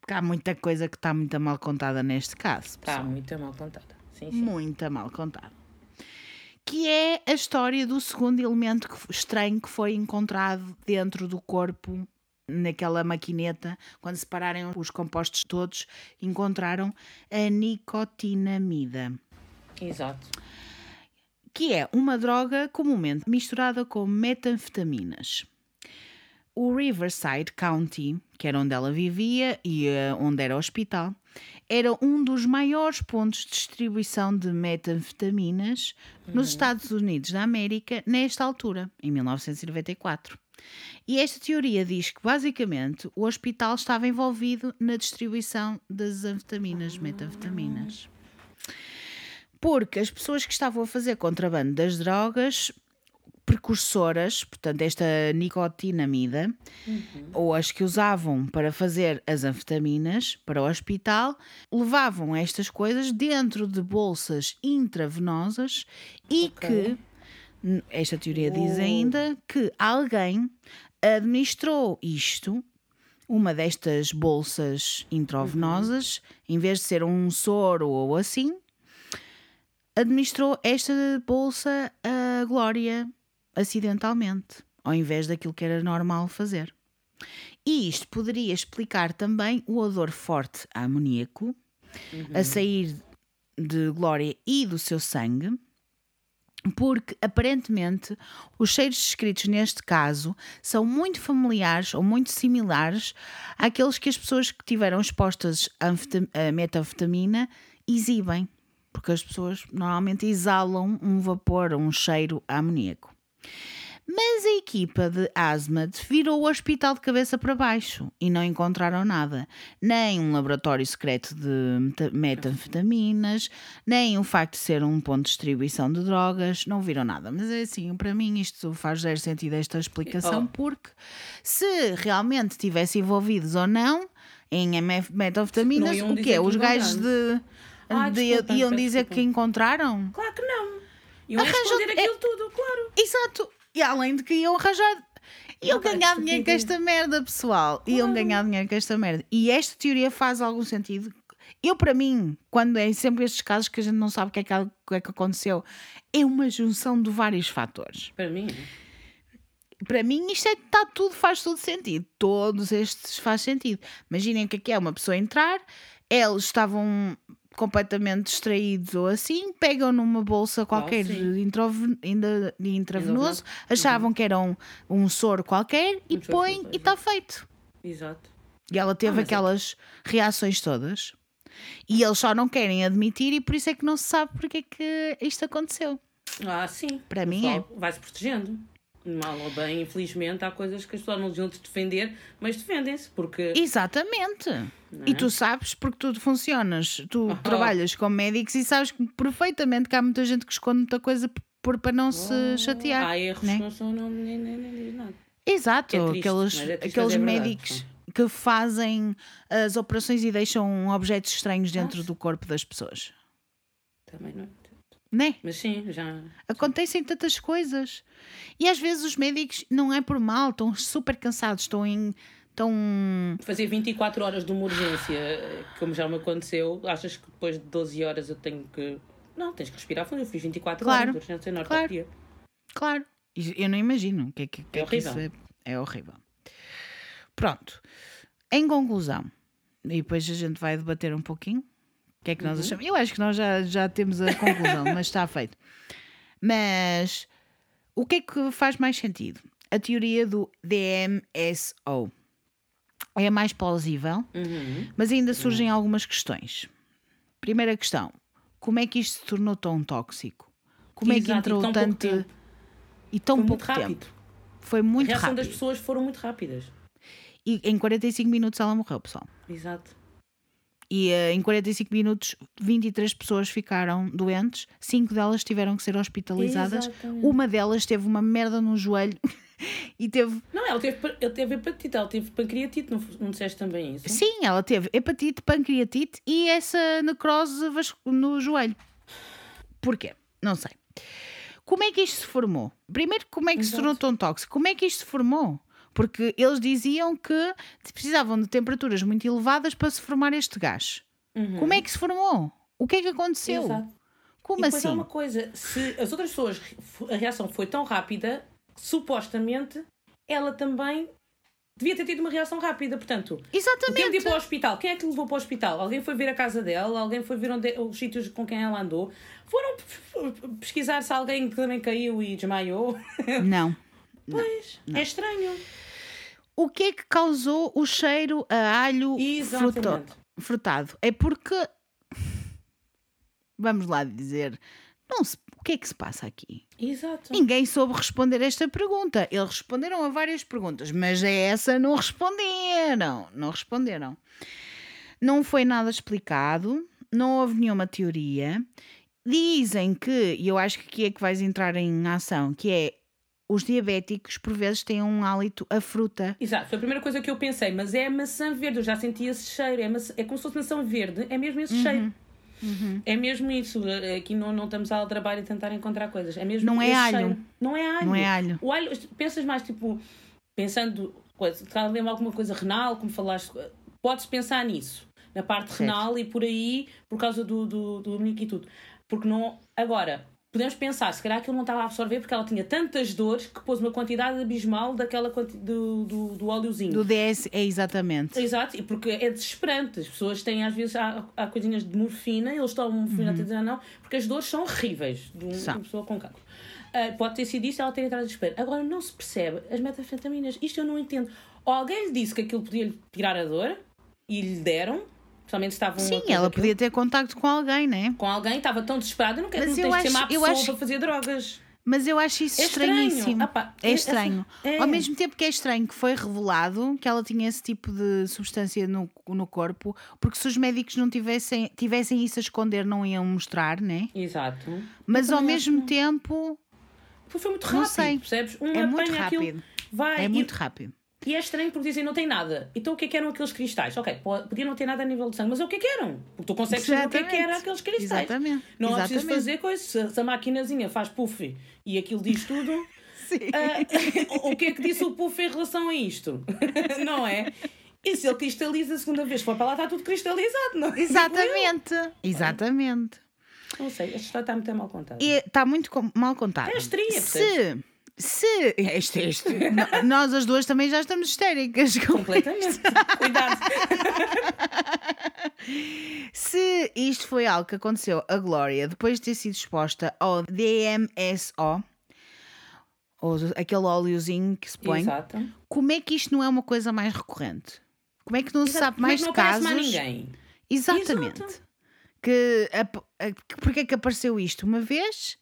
Speaker 1: Porque há muita coisa que está muito mal contada neste caso.
Speaker 2: Está muito mal contada. Sim, sim.
Speaker 1: Muito mal contada. Que é a história do segundo elemento que- estranho que foi encontrado dentro do corpo naquela maquineta, quando separarem os compostos todos, encontraram a nicotinamida,
Speaker 2: Exato.
Speaker 1: que é uma droga comumente misturada com metanfetaminas. O Riverside County, que era onde ela vivia e eh, onde era o hospital, era um dos maiores pontos de distribuição de metanfetaminas nos Estados Unidos da América nesta altura, em 1994. E esta teoria diz que, basicamente, o hospital estava envolvido na distribuição das anfetaminas, metanfetaminas. Porque as pessoas que estavam a fazer contrabando das drogas precursoras, portanto, esta nicotinamida, ou as que usavam para fazer as anfetaminas para o hospital, levavam estas coisas dentro de bolsas intravenosas e
Speaker 2: Ok.
Speaker 1: que, esta teoria diz ainda, que alguém administrou isto, uma destas bolsas intravenosas, em vez de ser um soro ou assim, administrou esta bolsa a Glória acidentalmente, ao invés daquilo que era normal fazer. E isto poderia explicar também o odor forte a amoníaco a sair de Glória e do seu sangue, porque aparentemente os cheiros descritos neste caso são muito familiares ou muito similares àqueles que as pessoas que tiveram expostas a, anfeta- a metanfetamina exibem. porque as pessoas normalmente exalam um vapor, um cheiro amoníaco. Mas a equipa de Asmat virou o hospital de cabeça para baixo e não encontraram nada. Nem um laboratório secreto de metanfetaminas, nem o facto de ser um ponto de distribuição de drogas, não viram nada. Mas é assim, para mim isto faz zero sentido esta explicação,
Speaker 2: Oh.
Speaker 1: porque se realmente tivesse envolvidos ou não em metanfetaminas, o quê? Os gajos de,
Speaker 2: Ah,
Speaker 1: de-
Speaker 2: desculpa,
Speaker 1: iam dizer
Speaker 2: desculpa.
Speaker 1: que encontraram?
Speaker 2: Claro que não. Iam
Speaker 1: Arranjam-
Speaker 2: responder
Speaker 1: é-
Speaker 2: aquilo tudo, claro.
Speaker 1: Exato. E além de que iam arranjar. Iam ganhar dinheiro com esta merda, pessoal. Iam ganhar dinheiro com esta merda. E esta teoria faz algum sentido. Eu, para mim, quando é sempre estes casos que a gente não sabe o que é que, o que, é que aconteceu, é uma junção de vários fatores.
Speaker 2: Para mim.
Speaker 1: Para mim, isto é, tá tudo, faz tudo sentido. Todos estes faz sentido. Imaginem o que é que é uma pessoa entrar, eles estavam completamente distraídos ou assim, pegam numa bolsa qualquer
Speaker 2: sim.
Speaker 1: de introve- de intravenoso,
Speaker 2: Endovenoso.
Speaker 1: achavam que era um, um soro qualquer e
Speaker 2: Um
Speaker 1: põem
Speaker 2: qualquer,
Speaker 1: e está feito.
Speaker 2: Exato.
Speaker 1: E ela teve
Speaker 2: Ah, é-
Speaker 1: aquelas reações todas. E eles só não querem admitir e por isso é que não se sabe porque é que isto aconteceu.
Speaker 2: Ah, sim.
Speaker 1: Para mim
Speaker 2: pessoal Vai-se protegendo. Mal ou bem, infelizmente, há coisas que as pessoas não deviam te defender, mas defendem-se, porque.
Speaker 1: Exatamente.
Speaker 2: Não
Speaker 1: E
Speaker 2: é?
Speaker 1: tu sabes porque tu funcionas, tu
Speaker 2: Oh.
Speaker 1: trabalhas com médicos e sabes perfeitamente que há muita gente que esconde muita coisa por, para não se chatear.
Speaker 2: Há erros
Speaker 1: né?
Speaker 2: que não são, não, nem, nem, nem diz nada.
Speaker 1: Exato,
Speaker 2: É triste,
Speaker 1: aqueles,
Speaker 2: é triste,
Speaker 1: aqueles
Speaker 2: é
Speaker 1: médicos que fazem as operações e deixam objetos estranhos dentro
Speaker 2: Nossa.
Speaker 1: do corpo das pessoas.
Speaker 2: Também não.
Speaker 1: Né?
Speaker 2: Mas sim, já.
Speaker 1: Acontecem tantas coisas. E às vezes os médicos não é por mal, estão super cansados, estão em. Estão.
Speaker 2: Fazer 24 horas de uma urgência, como já me aconteceu, achas que depois de 12 horas eu tenho que. Não, tens que respirar fundo. Eu fiz 24
Speaker 1: Claro,
Speaker 2: horas de urgência na
Speaker 1: claro.
Speaker 2: ortopedia.
Speaker 1: Claro, e eu não imagino o que é que, que
Speaker 2: É
Speaker 1: que
Speaker 2: horrível.
Speaker 1: é. É horrível. Pronto. Em conclusão, e depois a gente vai debater um pouquinho. O que é que
Speaker 2: Uhum.
Speaker 1: nós achamos? Eu acho que nós já, já temos a conclusão, mas está feito. Mas o que é que faz mais sentido? A teoria do DMSO é a mais plausível,
Speaker 2: Uhum.
Speaker 1: mas ainda surgem algumas questões. Primeira questão: como é que isto se tornou tão tóxico? Como é que
Speaker 2: Exato, e
Speaker 1: entrou
Speaker 2: pouco
Speaker 1: tanto e tão
Speaker 2: Foi
Speaker 1: pouco
Speaker 2: muito rápido.
Speaker 1: tempo? Foi muito
Speaker 2: a reação
Speaker 1: rápido.
Speaker 2: das pessoas foram muito rápidas.
Speaker 1: E em 45 minutos ela morreu, pessoal.
Speaker 2: Exato.
Speaker 1: E eh, em 45 minutos 23 pessoas ficaram doentes, 5 delas tiveram que ser hospitalizadas.
Speaker 2: Exatamente.
Speaker 1: Uma delas teve uma merda no joelho e teve.
Speaker 2: Não, ela teve, ele teve hepatite, ela teve pancreatite, não, não disseste também isso?
Speaker 1: Sim, ela teve hepatite, pancreatite e essa necrose no joelho. Porquê? Não sei. Como é que isto se formou? Primeiro, como é que se
Speaker 2: Exato.
Speaker 1: tornou tão tóxico? Como é que isto se formou? Porque eles diziam que precisavam de temperaturas muito elevadas para se formar este gás.
Speaker 2: Uhum.
Speaker 1: Como é que se formou? O que é que aconteceu?
Speaker 2: Exato.
Speaker 1: Como
Speaker 2: e
Speaker 1: assim?
Speaker 2: há uma coisa, se as outras pessoas, a reação foi tão rápida, supostamente ela também devia ter tido uma reação rápida. Portanto, de ir
Speaker 1: Exatamente.
Speaker 2: para o hospital, quem é que levou para o hospital? Alguém foi ver a casa dela? Alguém foi ver onde, os sítios com quem ela andou? Foram pesquisar se alguém que também caiu e desmaiou?
Speaker 1: Não.
Speaker 2: Pois, é estranho.
Speaker 1: O que é que causou o cheiro a alho fruto- frutado? É porque. Vamos lá dizer. Não se- O que é que se passa aqui?
Speaker 2: Exato.
Speaker 1: Ninguém soube responder esta pergunta. Eles responderam a várias perguntas, mas a essa não responderam. Não responderam. Não foi nada explicado, não houve nenhuma teoria. Dizem que, e eu acho que aqui é que vais entrar em ação, que é os diabéticos por vezes têm um hálito a fruta.
Speaker 2: Exato, foi a primeira coisa que eu pensei, mas é a maçã verde, eu já senti esse cheiro, é, maçã- é como se fosse maçã verde, é mesmo esse
Speaker 1: Uhum.
Speaker 2: cheiro. É mesmo isso, aqui não, não estamos ao trabalho a tentar encontrar coisas, é mesmo
Speaker 1: Não é alho.
Speaker 2: cheiro. Não é alho.
Speaker 1: Não é alho.
Speaker 2: O alho, pensas mais tipo, pensando, lembra alguma coisa renal, como falaste, podes pensar nisso, na parte
Speaker 1: Certo.
Speaker 2: renal e por aí, por causa do, do, do e tudo. Porque não, agora, podemos pensar, se calhar aquilo não estava a absorver porque ela tinha tantas dores que pôs uma quantidade abismal daquela do, do, do óleozinho.
Speaker 1: Do DS é exatamente.
Speaker 2: Exato, e porque é desesperante. As pessoas têm, às vezes, há, há coisinhas de morfina, eles tomam morfina até dizer não, porque as dores são horríveis de um- uma pessoa com cancro. Ah, pode ter sido isso, ela ter entrado em desespero. Agora, não se percebe as metanfetaminas. Isto eu não entendo. Ou alguém lhe disse que aquilo podia lhe tirar a dor e lhe deram, Principalmente estavam
Speaker 1: Sim, ela podia ter contacto com alguém, né?
Speaker 2: com alguém, estava tão desesperada, não, quer,
Speaker 1: Mas
Speaker 2: não
Speaker 1: eu
Speaker 2: tens de ser
Speaker 1: acho-
Speaker 2: má pessoa
Speaker 1: acho-
Speaker 2: para fazer drogas.
Speaker 1: Mas eu acho isso
Speaker 2: É estranho.
Speaker 1: estranhíssimo.
Speaker 2: Ah
Speaker 1: é
Speaker 2: é-
Speaker 1: estranho.
Speaker 2: é-
Speaker 1: Ao mesmo tempo que é estranho que foi revelado que ela tinha esse tipo de substância no, no corpo, porque se os médicos não tivessem, tivessem isso a esconder, não iam mostrar, né?
Speaker 2: Exato.
Speaker 1: Mas ao mesmo tempo
Speaker 2: Foi, muito rápido, percebes? Um
Speaker 1: é muito rápido.
Speaker 2: vai
Speaker 1: É muito rápido.
Speaker 2: E é estranho porque dizem não tem nada. Então o que é que eram aqueles cristais? Ok, po- podia não ter nada a nível de sangue, mas é o que é que eram? Porque tu consegues saber o que é que
Speaker 1: Exatamente.
Speaker 2: eram aqueles cristais.
Speaker 1: Exatamente.
Speaker 2: Não é preciso
Speaker 1: Exatamente.
Speaker 2: fazer coisa. Se, a maquinazinha faz puff e aquilo diz tudo,
Speaker 1: Sim.
Speaker 2: ah, o que é que disse o puff em relação a isto? não é? E se ele cristaliza a segunda vez, for para lá, está tudo cristalizado, não é?
Speaker 1: Exatamente. Exatamente.
Speaker 2: Não sei, esta história está muito mal contada.
Speaker 1: E está muito mal contado.
Speaker 2: É histeria,
Speaker 1: Se. Se. Este, este, nós as duas também já estamos histéricas. com
Speaker 2: Completamente. Cuidado.
Speaker 1: Se isto foi algo que aconteceu a Glória depois de ter sido exposta ao DMSO, ou aquele óleozinho que se põe,
Speaker 2: Exato.
Speaker 1: como é que isto não é uma coisa mais recorrente? Como é que não se sabe
Speaker 2: Como é
Speaker 1: mais
Speaker 2: que não
Speaker 1: de casos?
Speaker 2: mais ninguém?
Speaker 1: Exatamente.
Speaker 2: Exato.
Speaker 1: Que, a- que- porque é que apareceu isto uma vez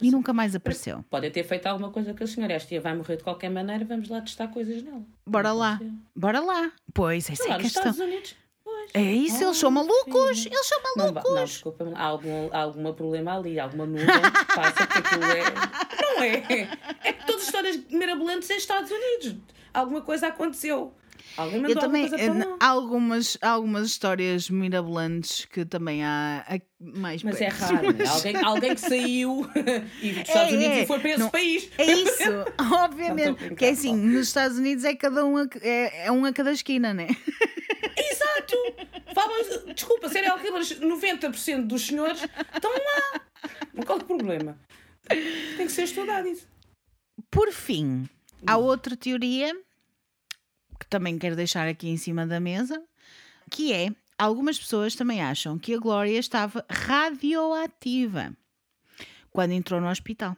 Speaker 1: e nunca mais apareceu?
Speaker 2: Pode ter feito alguma coisa que a senhora, esta tia vai morrer de qualquer maneira, vamos lá testar coisas nela.
Speaker 1: Bora
Speaker 2: Não
Speaker 1: lá, bora lá. Pois, essa é a questão.
Speaker 2: Estados Unidos. Pois.
Speaker 1: É isso, eles são
Speaker 2: Oh,
Speaker 1: malucos! Eles são
Speaker 2: Não,
Speaker 1: malucos!
Speaker 2: não desculpa, há algum, há algum problema ali, alguma nuvem que passa porque aquilo é. Não é! É que todas as histórias mirabolantes em Estados Unidos. Alguma coisa aconteceu. Alguém mandou
Speaker 1: Eu também,
Speaker 2: alguma para
Speaker 1: eh, há algumas, há algumas histórias mirabolantes que também há há mais
Speaker 2: Mas é
Speaker 1: perto.
Speaker 2: raro, né? alguém, alguém que saiu e dos Estados
Speaker 1: É,
Speaker 2: Unidos
Speaker 1: é.
Speaker 2: e foi para esse
Speaker 1: Não,
Speaker 2: país.
Speaker 1: É isso, obviamente.
Speaker 2: brincar,
Speaker 1: Porque é assim, nos Estados Unidos é cada um a, é, é um a cada esquina, né?
Speaker 2: Exato! Falam, desculpa, serial killers, 90% dos senhores estão lá. Qual é o problema? Tem que ser estudado isso.
Speaker 1: Por fim, há outra teoria que também quero deixar aqui em cima da mesa, que é algumas pessoas também acham que a Glória estava radioativa quando entrou no hospital.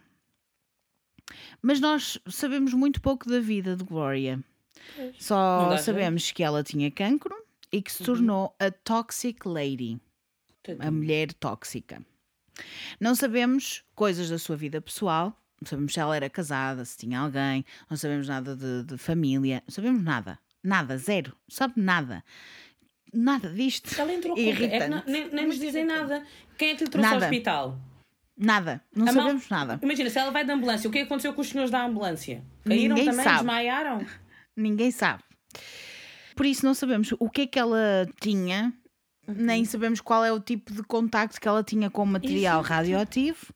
Speaker 1: Mas nós sabemos muito pouco da vida de
Speaker 2: dá
Speaker 1: Só
Speaker 2: jeito.
Speaker 1: sabemos que ela tinha cancro e que se tornou a Toxic Lady a mulher tóxica. Não sabemos coisas da sua vida pessoal, não sabemos se ela era casada, se tinha alguém, não sabemos nada de, de família, não sabemos nada. Nada, zero. Sabe nada. Nada disto.
Speaker 2: Ela entrou com. É não- nem, nem nos dizem nada. Quem é que lhe trouxe ao
Speaker 1: Nada.
Speaker 2: hospital?
Speaker 1: Nada. Não
Speaker 2: A mal-
Speaker 1: sabemos nada.
Speaker 2: Imagina, se ela vai de ambulância, o que aconteceu com os senhores da ambulância? Caíram
Speaker 1: Ninguém
Speaker 2: também?
Speaker 1: sabe.
Speaker 2: Desmaiaram?
Speaker 1: Ninguém sabe. Por isso não sabemos o que é que ela tinha, nem sabemos qual é o tipo de contacto que ela tinha com o material
Speaker 2: Exato.
Speaker 1: radioativo,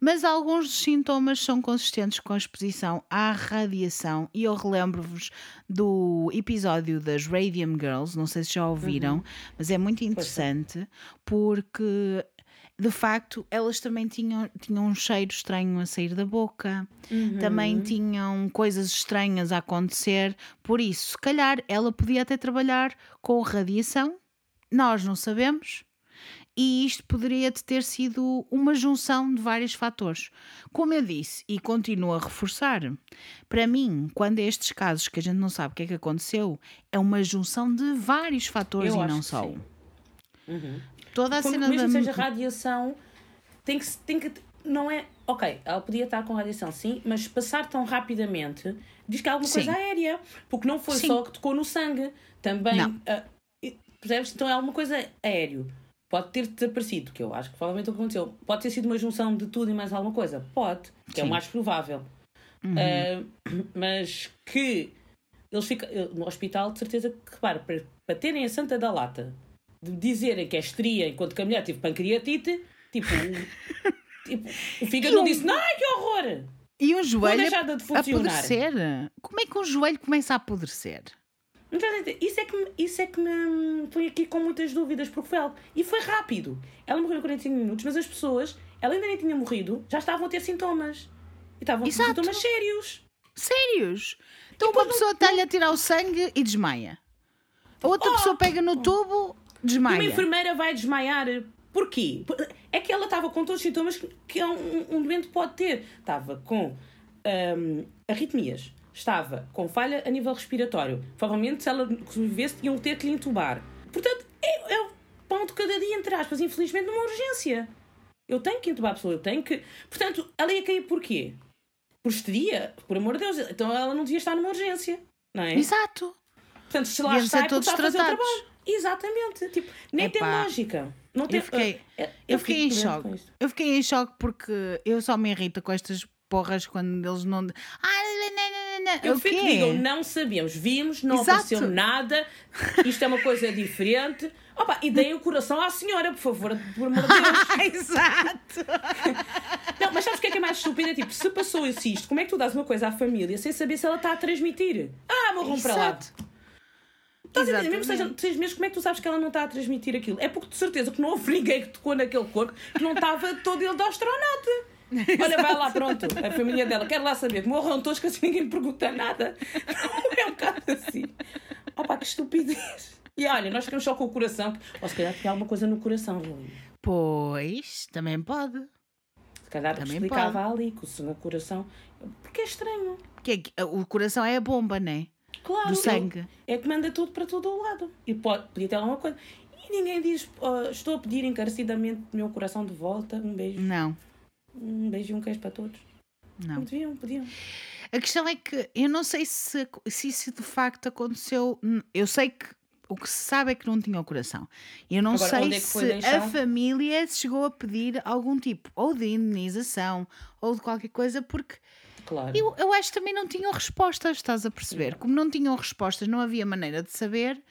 Speaker 1: mas alguns dos sintomas são consistentes com a exposição à radiação. E eu relembro-vos do episódio das Radium Girls, não sei se já ouviram, mas é muito interessante porque de facto elas também tinham, tinham um cheiro estranho a sair da boca, também tinham coisas estranhas a acontecer, por isso, se calhar ela podia até trabalhar com radiação, nós não sabemos. E isto poderia ter sido uma junção de vários fatores. Como eu disse e continuo a reforçar, para mim, quando é estes casos que a gente não sabe o que é que aconteceu, é uma junção de vários fatores
Speaker 2: Eu
Speaker 1: e não só
Speaker 2: sim.
Speaker 1: um. Toda a
Speaker 2: Como,
Speaker 1: cena
Speaker 2: mesmo
Speaker 1: da
Speaker 2: que seja radiação, tem que, tem que. Não é. Ok, ela podia estar com radiação, sim, mas passar tão rapidamente diz que é alguma
Speaker 1: Sim.
Speaker 2: coisa aérea. Porque não foi
Speaker 1: Sim.
Speaker 2: só que tocou no sangue. Também. E- percebes? Então é alguma coisa aéreo. Pode ter desaparecido, que eu acho que provavelmente aconteceu. Pode ter sido uma junção de tudo e mais alguma coisa. Pode, que é o
Speaker 1: Sim.
Speaker 2: mais provável. Ah, mas que eles ficam no hospital, de certeza que, repara, para, para terem a santa da lata de dizerem que é estria enquanto que a mulher teve pancreatite, tipo, o- tipo o fígado não disse, ai que horror!
Speaker 1: E um joelho
Speaker 2: de funcionar.
Speaker 1: apodrecer. Como é que um joelho começa a apodrecer?
Speaker 2: Não a? Isso é que, me- isso é que me põe aqui com muitas dúvidas, porque foi algo. E foi rápido. Ela morreu em 45 minutos, mas as pessoas, ela ainda nem tinha morrido, já estavam a ter sintomas. E estavam
Speaker 1: Exato.
Speaker 2: sintomas sérios.
Speaker 1: Sérios? Então uma pessoa está-lhe a tirar o sangue e desmaia. A outra
Speaker 2: Oh!
Speaker 1: pessoa pega no tubo,
Speaker 2: E
Speaker 1: desmaia.
Speaker 2: uma enfermeira vai desmaiar. Porquê? É que ela estava com todos os sintomas que um, um doente pode ter. Estava com hum, arritmias. Estava com falha a nível respiratório. Provavelmente, se ela sobrevivesse, tinham ter que lhe entubar. Portanto, é, é entubam-te cada dia, entre aspas, infelizmente, numa urgência. Eu tenho que entubar a pessoa, eu tenho que. Portanto, ela ia cair porquê? Por histeria, por amor de Deus. Então ela não devia estar numa urgência, não é?
Speaker 1: Exato.
Speaker 2: Portanto, se lá
Speaker 1: Deviam
Speaker 2: está, é
Speaker 1: todos
Speaker 2: está a fazer o. Exatamente. Tipo, nem tem
Speaker 1: Epá,
Speaker 2: lógica. Não tem,
Speaker 1: Eu fiquei,
Speaker 2: eu,
Speaker 1: eu fiquei em choque. Eu fiquei em choque porque eu só me irrito com estas porras quando eles não. Ah, não.
Speaker 2: Eu fico digam, não sabíamos, vimos, não
Speaker 1: Exato.
Speaker 2: aconteceu nada, isto é uma coisa diferente. Opa, e deem o coração à senhora, por favor, por amor de Deus.
Speaker 1: Exato.
Speaker 2: Não, mas sabes o que é que é mais estúpido? É tipo, se passou isso isto, como é que tu dás uma coisa à família sem saber se ela está a transmitir? Ah, morram para lá. Estás a entender? Mesmo sejam seis meses, como é que tu sabes que ela não está a transmitir aquilo? É porque de certeza que não houve ninguém que tocou naquele corpo que não estava todo ele de astronauta. Olha, vai lá, pronto, a família dela, quero lá saber, que morram todos que assim ninguém pergunta nada. Não é um bocado assim. Opa, que estupidez. E olha, nós ficamos só com o coração, ou se calhar tinha alguma coisa no coração, Lili.
Speaker 1: Pois, também pode.
Speaker 2: Se calhar
Speaker 1: Também
Speaker 2: explicava ali, com o coração. Porque é estranho.
Speaker 1: Que é que- o coração é a bomba, não é?
Speaker 2: Claro,
Speaker 1: Do sangue.
Speaker 2: É que manda tudo para todo o lado. E pode, podia ter alguma coisa. E ninguém diz, "Oh, estou a pedir encarecidamente o meu coração de volta. Um beijo.
Speaker 1: Não,
Speaker 2: Um beijo e um queijo para todos.
Speaker 1: não.
Speaker 2: Podiam, podiam.
Speaker 1: A questão é que eu não sei se, se isso de facto aconteceu. Eu sei que o que se sabe é que não tinha o coração. Eu não
Speaker 2: Agora,
Speaker 1: sei
Speaker 2: é
Speaker 1: se a família chegou a pedir algum tipo ou de indenização ou de qualquer coisa, porque
Speaker 2: Claro.
Speaker 1: eu, eu acho que também não tinham respostas, estás a perceber? Como não tinham respostas, não havia maneira de saber.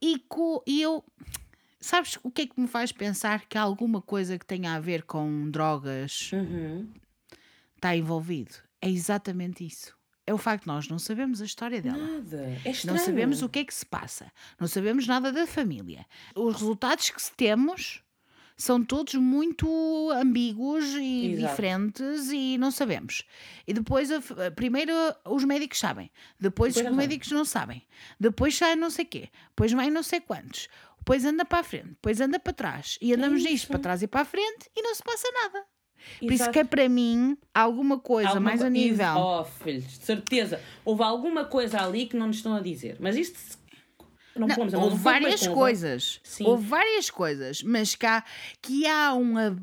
Speaker 1: E, co, e eu. Sabes o que é que me faz pensar que há alguma coisa que tenha a ver com drogas
Speaker 2: Uhum.
Speaker 1: está envolvido? É exatamente isso. É o facto de nós não sabemos a história dela.
Speaker 2: Nada. É estranho.
Speaker 1: Não sabemos o que é que se passa. Não sabemos nada da família. Os resultados que temos são todos muito ambíguos e
Speaker 2: Exato.
Speaker 1: diferentes e não sabemos. E depois, a primeiro os médicos sabem, depois,
Speaker 2: Depois
Speaker 1: os médicos não sabem, depois sai não sei quê, depois vai não sei quantos, depois anda para a frente, depois anda para trás e andamos
Speaker 2: isso.
Speaker 1: nisto para trás e para a frente e não se passa nada. Por isso que é para mim alguma coisa
Speaker 2: Alguma
Speaker 1: mais a nível.
Speaker 2: Oh, filhos, de certeza. Houve alguma coisa ali que não nos estão a dizer. Mas isto. Não,
Speaker 1: Não,
Speaker 2: pomos
Speaker 1: houve várias coisas.
Speaker 2: Sim.
Speaker 1: Houve várias coisas, mas que há, que há um, ab-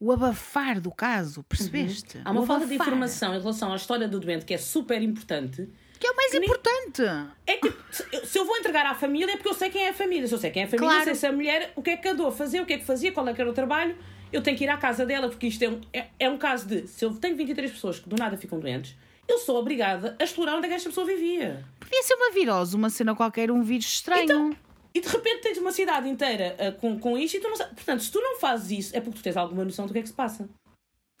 Speaker 1: o abafar do caso, percebeste?
Speaker 2: Há uma
Speaker 1: O
Speaker 2: falta de
Speaker 1: abafar,
Speaker 2: informação em relação à história do doente que é super importante.
Speaker 1: Que é o mais
Speaker 2: nem-
Speaker 1: importante.
Speaker 2: É tipo, se eu- se eu vou entregar à família é porque eu sei quem é a família. Se eu sei quem é a família,
Speaker 1: Claro.
Speaker 2: sei se a mulher, o que é que andou a fazer, o que é que fazia, qual é que era o trabalho. Eu tenho que ir à casa dela, porque isto é um, é, é um caso de. Se eu tenho 23 pessoas que do nada ficam doentes, eu sou obrigada a explorar onde é que esta pessoa vivia.
Speaker 1: Podia ser uma virose, uma cena qualquer, um vírus estranho.
Speaker 2: Então, E de repente tens uma cidade inteira ah, com, com isto e tu não sabes. Portanto, se tu não fazes isso, é porque tu tens alguma noção do que é que se passa.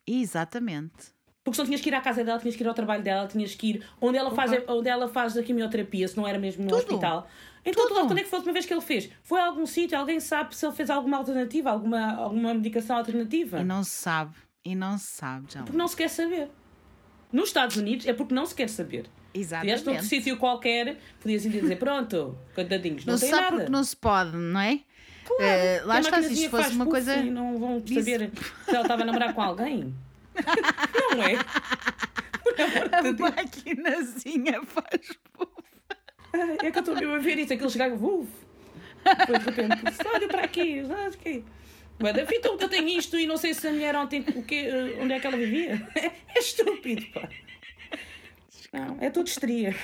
Speaker 1: Exatamente.
Speaker 2: Porque se não tinhas que ir à casa dela, tinhas que ir ao trabalho dela, tinhas que ir onde ela faz, onde ela faz a quimioterapia, se não era mesmo no
Speaker 1: Tudo.
Speaker 2: hospital. Então,
Speaker 1: tudo.
Speaker 2: quando é que foi a última vez que ele fez? Foi a algum sítio? Alguém sabe se ele fez alguma alternativa, alguma, alguma medicação alternativa?
Speaker 1: E não se sabe. E não se sabe, já.
Speaker 2: Porque não se quer saber. Nos Estados Unidos é porque não se quer saber. Vieste noutro
Speaker 1: Exatamente.
Speaker 2: sítio qualquer, podias dizer: pronto, coitadinhos, não,
Speaker 1: Não
Speaker 2: tem
Speaker 1: sabe
Speaker 2: nada.
Speaker 1: porque não se pode, não é?
Speaker 2: Claro,
Speaker 1: Eh, lá está, se isto fosse uma coisa-
Speaker 2: E não vão saber se ela estava a namorar com alguém. não é?
Speaker 1: A maquinazinha faz.
Speaker 2: É que eu estou a ver isso, aquilo chegar, uf. Depois de repente, olha para aqui, sabes o quê? Mas da fita, eu tenho isto e não sei se a mulher ontem, o quê, eh, onde é que ela vivia. É estúpido, pá. Não, é tudo histeria.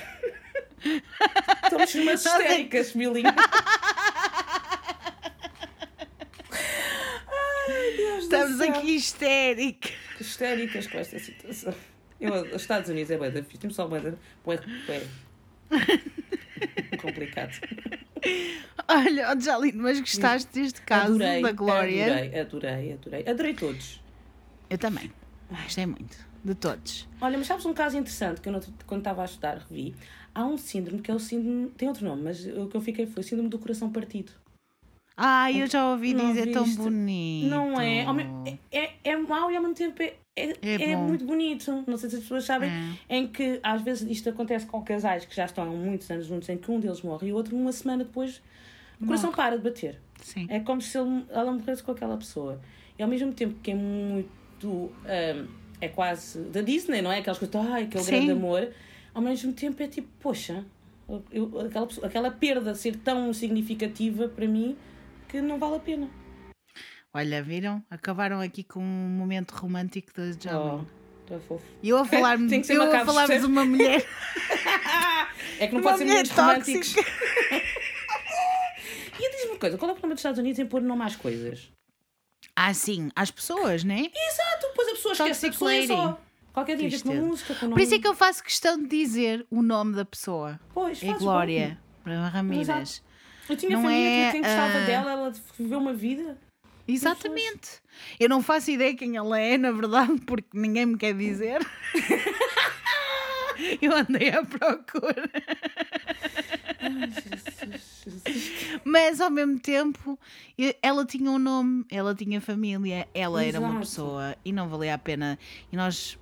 Speaker 2: Estamos umas histéricas, milinho. Ai, Deus do
Speaker 1: Estamos aqui histéricos.
Speaker 2: histéricas com esta situação. Eu, os Estados Unidos é bem difícil, temos só bem, bem complicado.
Speaker 1: Olha, Jalino, mas gostaste deste caso
Speaker 2: adorei,
Speaker 1: da Glória?
Speaker 2: Adorei, adorei, adorei. Adorei todos.
Speaker 1: Eu também. Gostei muito. De todos.
Speaker 2: Olha, mas sabes um caso interessante que eu, não- quando estava a estudar, revi? Há um síndrome que é o síndrome. Tem outro nome, mas o que eu fiquei foi o síndrome do coração partido.
Speaker 1: Ah, eu já ouvi
Speaker 2: Não
Speaker 1: dizer tão
Speaker 2: viste?
Speaker 1: bonito.
Speaker 2: Não é? É, é, é mau e ao mesmo tempo é, é,
Speaker 1: É
Speaker 2: é muito bonito. Não sei se as pessoas sabem.
Speaker 1: É.
Speaker 2: Em que às vezes isto acontece com casais que já estão há muitos anos juntos, em que um deles morre e o outro, uma semana depois, o coração para de bater.
Speaker 1: Sim.
Speaker 2: É como se ele, ela morresse com aquela pessoa. E ao mesmo tempo que é muito. hum, é quase da Disney, não é? Aquelas coisas, ai, aquele
Speaker 1: Sim.
Speaker 2: grande amor. Ao mesmo tempo é tipo, poxa, eu- aquela, pessoa- aquela perda ser tão significativa para mim que não vale a pena.
Speaker 1: Olha, viram? Acabaram aqui com um momento romântico da Jamin.
Speaker 2: Oh, tá fofo.
Speaker 1: E eu a falar
Speaker 2: Tem que ser
Speaker 1: eu a
Speaker 2: macabro,
Speaker 1: falar de uma mulher,
Speaker 2: É que não
Speaker 1: uma
Speaker 2: pode ser momentos românticos. E diz-me uma coisa, qual é o problema dos Estados Unidos em pôr nome às coisas?
Speaker 1: Ah, sim, às pessoas, né?
Speaker 2: Exato, depois a pessoa esquece a pessoa e só. Qualquer dia com uma música, com nome.
Speaker 1: Por isso é que eu faço questão de dizer o nome da pessoa.
Speaker 2: Pois,
Speaker 1: É Glória
Speaker 2: bem.
Speaker 1: Ramírez.
Speaker 2: Exato. Eu tinha
Speaker 1: Não
Speaker 2: família
Speaker 1: é,
Speaker 2: que quem gostava
Speaker 1: ah,
Speaker 2: dela, ela viveu uma vida.
Speaker 1: Exatamente. Eu não faço ideia quem ela é, na verdade, porque ninguém me quer dizer. Eu andei à procura. Mas ao mesmo tempo, ela tinha um nome, ela tinha família, ela era uma
Speaker 2: Exato.
Speaker 1: pessoa e não valia a pena. E nós.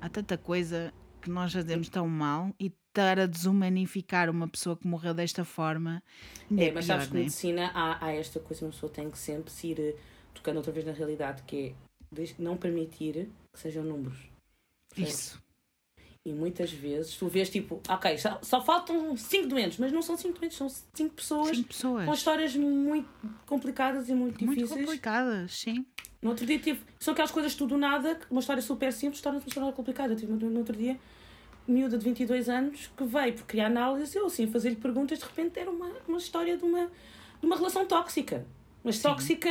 Speaker 1: Há tanta coisa que nós fazemos tão mal e estar a desumanificar uma pessoa que morreu desta forma é,
Speaker 2: É, mas sabes que
Speaker 1: não é?
Speaker 2: medicina há, há esta coisa, uma pessoa tem que sempre se ir eh, tocando outra vez na realidade, que é não permitir que sejam números.
Speaker 1: Isso.
Speaker 2: E muitas vezes tu vês tipo, ok, só, só faltam 5 doentes, mas não são 5 doentes, são 5 pessoas
Speaker 1: Cinco pessoas.
Speaker 2: com histórias muito complicadas e muito
Speaker 1: Muito
Speaker 2: difíceis.
Speaker 1: complicadas, sim.
Speaker 2: No outro dia tive. São aquelas coisas tudo nada, uma história super simples torna-se uma história complicada. Eu tive no outro dia miúda de 22 anos que veio por criar análise, eu assim fazer-lhe perguntas, de repente era uma, uma história de uma, de uma relação tóxica. Mas tóxica,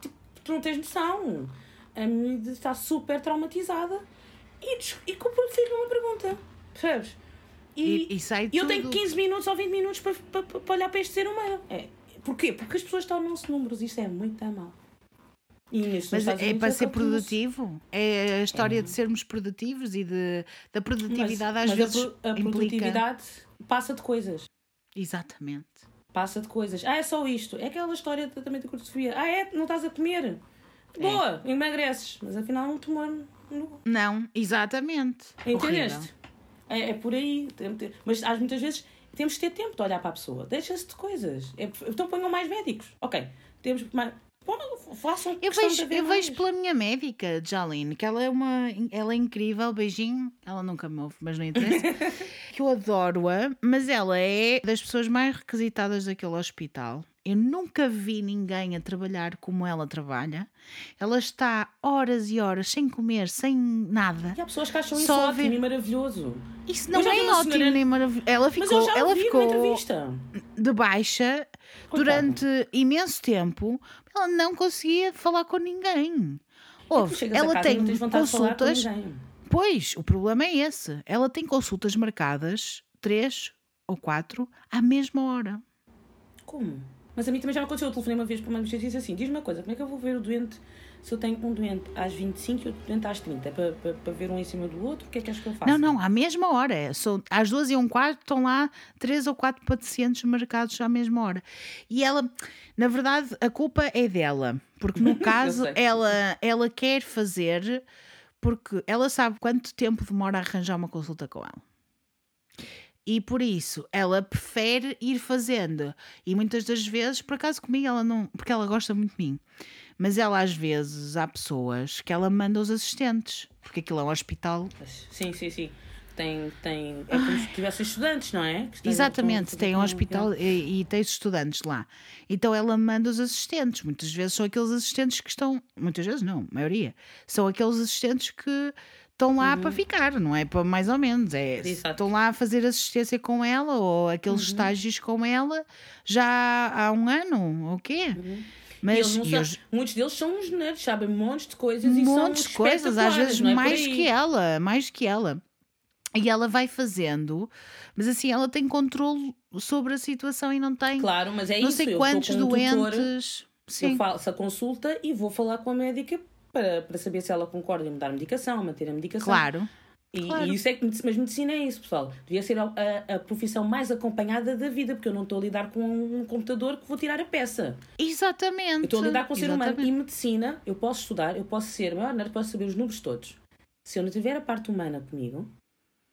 Speaker 2: tipo, tu não tens noção. A miúda está super traumatizada e, e fez-lhe uma pergunta. Percebes?
Speaker 1: E, e sai
Speaker 2: eu tenho
Speaker 1: tudo.
Speaker 2: 15 minutos ou 20 minutos para, para, para olhar para este ser humano. É. Porquê? Porque as pessoas tornam-se números. Isto é muito mal. E
Speaker 1: Mas é para ser
Speaker 2: continua-se.
Speaker 1: produtivo. É a história de sermos produtivos e de, da produtividade às
Speaker 2: mas
Speaker 1: vezes
Speaker 2: a, a
Speaker 1: implica.
Speaker 2: produtividade passa de coisas.
Speaker 1: Exatamente.
Speaker 2: Passa de coisas. Ah, é só isto. É aquela história de tratamento de curto-sofia. Ah, é? Não estás a comer? Boa, emagreces. Mas afinal é um tumor. no-
Speaker 1: Não, exatamente.
Speaker 2: Entendeste? É, é por aí. Mas às muitas vezes temos que ter tempo de olhar para a pessoa. Deixa-se de coisas. É- então ponham mais médicos. Ok. Temos mais. Façam
Speaker 1: Eu vejo, eu vejo pela minha médica, Jaline, que ela é uma. Ela é incrível, beijinho. Ela nunca me ouve, mas não interessa. que eu adoro-a, mas ela é das pessoas mais requisitadas daquele hospital. Eu nunca vi ninguém a trabalhar como ela trabalha. Ela está horas e horas sem comer, sem nada.
Speaker 2: E há pessoas que acham isso
Speaker 1: Só
Speaker 2: ótimo
Speaker 1: ver-
Speaker 2: e maravilhoso.
Speaker 1: Isso não é ótimo
Speaker 2: senhora-
Speaker 1: nem maravilhoso. Ela ficou, ela ficou de baixa durante imenso tempo. Ela não conseguia falar com ninguém.
Speaker 2: Tu
Speaker 1: Ouve, ela
Speaker 2: casa
Speaker 1: tem consultas. Pois, o problema é esse. Ela tem consultas marcadas, três ou quatro, à mesma hora.
Speaker 2: Como? Mas a mim também já aconteceu. Eu telefonei uma vez para uma emergência e disse assim: diz-me uma coisa, como é que eu vou ver o doente se eu tenho um doente às 25 e outro doente às 30? É para, para, para ver um em cima do outro? O que é que és que eu faço?
Speaker 1: Não, não, à mesma hora. São, às duas e um quarto estão lá três ou quatro pacientes marcados à mesma hora. E ela, na verdade, a culpa é dela. Porque no caso, ela, ela quer fazer, porque ela sabe quanto tempo demora a arranjar uma consulta com ela. E por isso ela prefere ir fazendo. E muitas das vezes, por acaso comigo, ela não. Porque ela gosta muito de mim. Mas ela às vezes há pessoas que ela manda os assistentes. Porque aquilo é um hospital
Speaker 2: Sim, sim, sim. Tem, tem, é como se tivesse estudantes, não é?
Speaker 1: Exatamente, tem um hospital e, e tem estudantes lá. Então ela manda os assistentes. Muitas vezes são aqueles assistentes que estão. Muitas vezes não, a maioria. São aqueles assistentes que estão lá para ficar, não é para mais ou menos. É,
Speaker 2: Uhum. Exato. Uhum.
Speaker 1: estão lá a fazer assistência com ela ou aqueles estágios com ela já há um ano, o quê?
Speaker 2: E
Speaker 1: Mas
Speaker 2: eles não
Speaker 1: e os-
Speaker 2: muitos deles são uns nerds, sabem montes de coisas e são
Speaker 1: montes de coisas, às vezes
Speaker 2: não é
Speaker 1: mais que ela, mais que ela. E ela vai fazendo, mas assim, ela tem controle sobre a situação e não tem
Speaker 2: Claro, mas é
Speaker 1: não
Speaker 2: isso.
Speaker 1: sei
Speaker 2: eu
Speaker 1: quantos
Speaker 2: um
Speaker 1: doentes.
Speaker 2: eu
Speaker 1: Sim,
Speaker 2: faço a consulta e vou falar com a médica para, para saber se ela concorda em mudar a medicação, manter a medicação.
Speaker 1: claro.
Speaker 2: E,
Speaker 1: claro.
Speaker 2: e isso é que, mas medicina é isso, pessoal. Devia ser a, a, a profissão mais acompanhada da vida, porque eu não estou a lidar com um computador que vou tirar a peça.
Speaker 1: Exatamente.
Speaker 2: Eu estou a lidar com o ser humano.
Speaker 1: Exatamente.
Speaker 2: E medicina, eu posso estudar, eu posso ser maior nerd, posso saber os números todos. Se eu não tiver a parte humana comigo,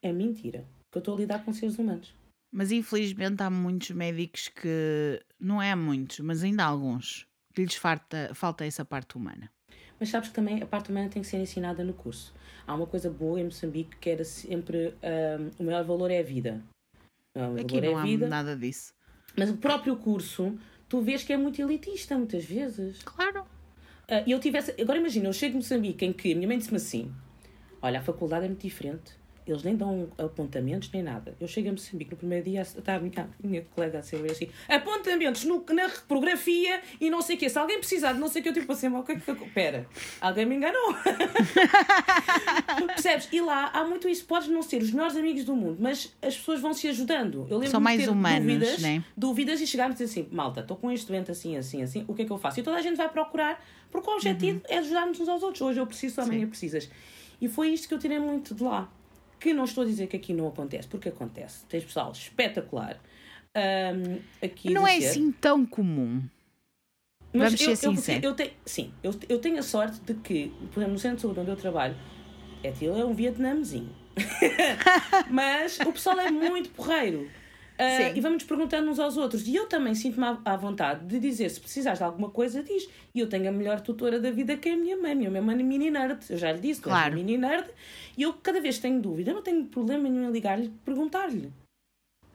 Speaker 2: é mentira. Porque eu estou a lidar com seres humanos.
Speaker 1: Mas infelizmente há muitos médicos que. Não é muitos, mas ainda há alguns. Que lhes falta, falta essa parte humana.
Speaker 2: Mas sabes que também a parte humana tem que ser ensinada no curso. Há uma coisa boa em Moçambique que era sempre ahm, o maior valor é a vida. O
Speaker 1: Aqui
Speaker 2: é
Speaker 1: não
Speaker 2: a
Speaker 1: há
Speaker 2: vida.
Speaker 1: nada disso.
Speaker 2: Mas o próprio curso tu vês que é muito elitista muitas vezes.
Speaker 1: Claro.
Speaker 2: Uh, eu tivesse. Agora imagina, eu chego de Moçambique em que a minha mãe disse-me assim: Olha, a faculdade é muito diferente. Eles nem dão apontamentos nem nada. Eu chego a Moçambique no primeiro dia, está a minha, a minha colega a ser assim: apontamentos no, na reprografia e não sei o quê. Se alguém precisar de não sei o que, eu tipo assim: o que é que. Pera, alguém me enganou. Percebes? E lá há muito isso. Podes não ser os melhores amigos do mundo, mas as pessoas vão se ajudando. Eu lembro
Speaker 1: São mais
Speaker 2: ter
Speaker 1: humanos,
Speaker 2: dúvidas,
Speaker 1: né?
Speaker 2: dúvidas e chegarmos assim: malta, estou com este doente assim, assim, assim, o que é que eu faço? E toda a gente vai procurar, porque o objetivo é ajudar-nos uns aos outros. Hoje eu preciso, amanhã precisas. E foi isto que eu tirei muito de lá. Que não estou a dizer que aqui não acontece, porque acontece. Tens pessoal espetacular. Ahm, aqui
Speaker 1: Não é assim tão comum.
Speaker 2: mas
Speaker 1: Vamos
Speaker 2: eu,
Speaker 1: ser
Speaker 2: eu,
Speaker 1: sinceros.
Speaker 2: eu tenho, sim, eu, eu tenho a sorte de que, por exemplo, no centro de saúde onde eu trabalho, é aquilo é um vietnamezinho. Mas o pessoal é muito porreiro.
Speaker 1: Sim.
Speaker 2: e vamos perguntando uns aos outros. E eu também sinto-me à, vontade de dizer: se precisares de alguma coisa, diz. E eu tenho a melhor tutora da vida que é a minha mãe. Minha mãe é mini nerd. Eu já lhe disse,
Speaker 1: Claro.
Speaker 2: mini nerd. E eu, cada vez que tenho dúvida, não tenho problema nenhum em ligar-lhe perguntar-lhe.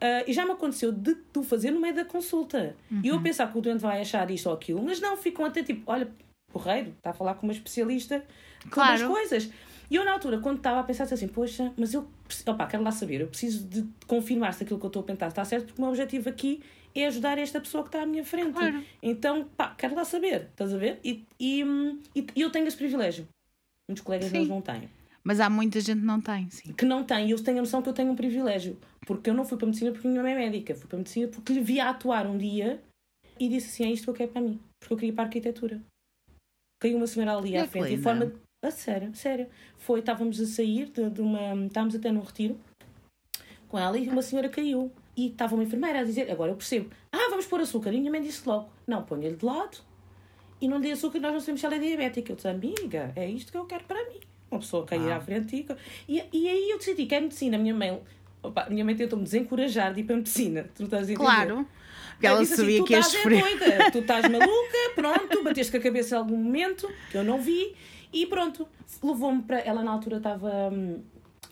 Speaker 2: Ah, e já me aconteceu de tu fazer no meio da consulta. E eu pensar que o doente vai achar isto ou aquilo, mas não, ficam até tipo, olha, porreiro, está a falar com uma especialista
Speaker 1: Claro.
Speaker 2: sobre as coisas. E eu, na altura, quando estava a pensar assim, poxa, mas eu, opá, quero lá saber, eu preciso de confirmar se aquilo que eu estou a pensar está certo, porque o meu objetivo aqui é ajudar esta pessoa que está à minha frente.
Speaker 1: Claro.
Speaker 2: Então, pá, quero lá saber, estás a ver? E, e, e eu tenho esse privilégio. Muitos colegas
Speaker 1: Sim.
Speaker 2: meus não têm
Speaker 1: Mas há muita gente que não tem, sim.
Speaker 2: que não tem, e eu tenho a noção que eu tenho um privilégio. Porque eu não fui para a medicina porque a minha mãe é médica, fui para a medicina porque lhe via atuar um dia e disse assim: é isto que eu quero para mim. Porque eu queria ir para a arquitetura. Caiu uma senhora ali à frente e forma. A sério, sério. Foi, estávamos a sair de, de uma. Estávamos até num retiro com ela e uma senhora caiu. E estava uma enfermeira a dizer: agora eu percebo, ah, vamos pôr açúcar. E a minha mãe disse logo: não, ponha-lhe de lado e não lhe dê açúcar, nós não sabemos se ela é diabética. Eu disse: amiga, é isto que eu quero para mim. Uma pessoa cair à frente e, e. Aí eu decidi que é medicina. A minha mãe. Opa, minha mãe tentou-me desencorajar de ir para a medicina. Tu estás a entender?
Speaker 1: Claro. Porque ela
Speaker 2: disse assim,
Speaker 1: sabia
Speaker 2: tu
Speaker 1: que ia
Speaker 2: estás é
Speaker 1: sofrer.
Speaker 2: doida, tu estás maluca, pronto, bateste com a cabeça em algum momento, que eu não vi, e pronto, levou-me para. Ela na altura estava hum,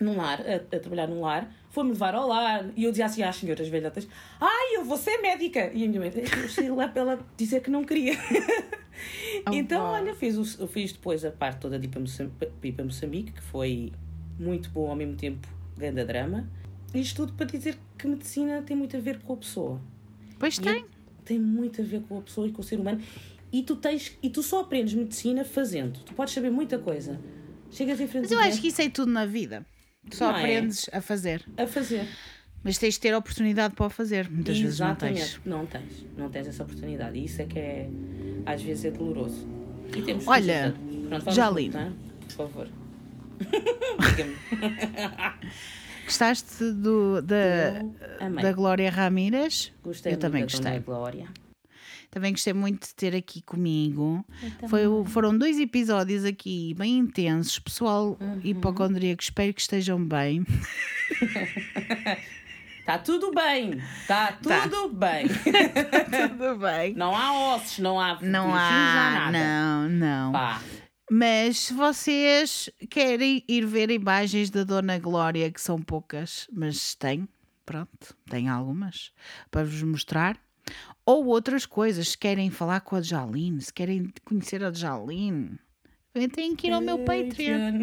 Speaker 2: num lar, a, a trabalhar num lar, foi-me levar ao lar, e eu dizia assim às senhoras velhotas: Ai, eu vou ser médica! E a minha mãe, eu saí lá para ela dizer que não queria. então,
Speaker 1: Oh,
Speaker 2: olha, fiz, o- eu fiz depois a parte toda de ir para Moçambique, para ir para Moçambique, que foi muito bom ao mesmo tempo, grande drama. Isto tudo para dizer que medicina tem muito a ver com a pessoa
Speaker 1: Pois tem.
Speaker 2: tem muito a ver com a pessoa e com o ser humano. E tu, tens, e tu só aprendes medicina fazendo. Tu podes saber muita coisa. Chegas em frente
Speaker 1: Mas eu acho que isso é tudo na vida. Tu só
Speaker 2: Não é?
Speaker 1: aprendes a fazer.
Speaker 2: a fazer.
Speaker 1: Mas tens de ter a oportunidade para o fazer. Muitas vezes não tens.
Speaker 2: Exatamente. Não tens. Não tens essa oportunidade. E isso é que é, às vezes, é doloroso. E temos
Speaker 1: Olha,
Speaker 2: Pronto,
Speaker 1: Jaline.
Speaker 2: voltar, Por favor. Diga-me.
Speaker 1: Gostaste do, da, da Glória Ramírez?
Speaker 2: Gostei
Speaker 1: eu também
Speaker 2: da
Speaker 1: gostei.
Speaker 2: Glória.
Speaker 1: Também gostei muito de ter aqui comigo. Foi, foram dois episódios aqui bem intensos. Pessoal
Speaker 2: Uhum.
Speaker 1: hipocondríaco, espero que estejam bem.
Speaker 2: Está tudo bem. Está
Speaker 1: Tá.
Speaker 2: tudo bem.
Speaker 1: Tudo bem.
Speaker 2: Não há ossos, não há
Speaker 1: Não há,
Speaker 2: nada.
Speaker 1: não, não.
Speaker 2: Pá.
Speaker 1: Mas se vocês querem ir ver imagens da Dona Glória, que são poucas, mas tem, pronto, tem algumas para vos mostrar. Ou outras coisas, se querem falar com a Jaline, se querem conhecer a Jaline, têm que ir ao meu Patreon,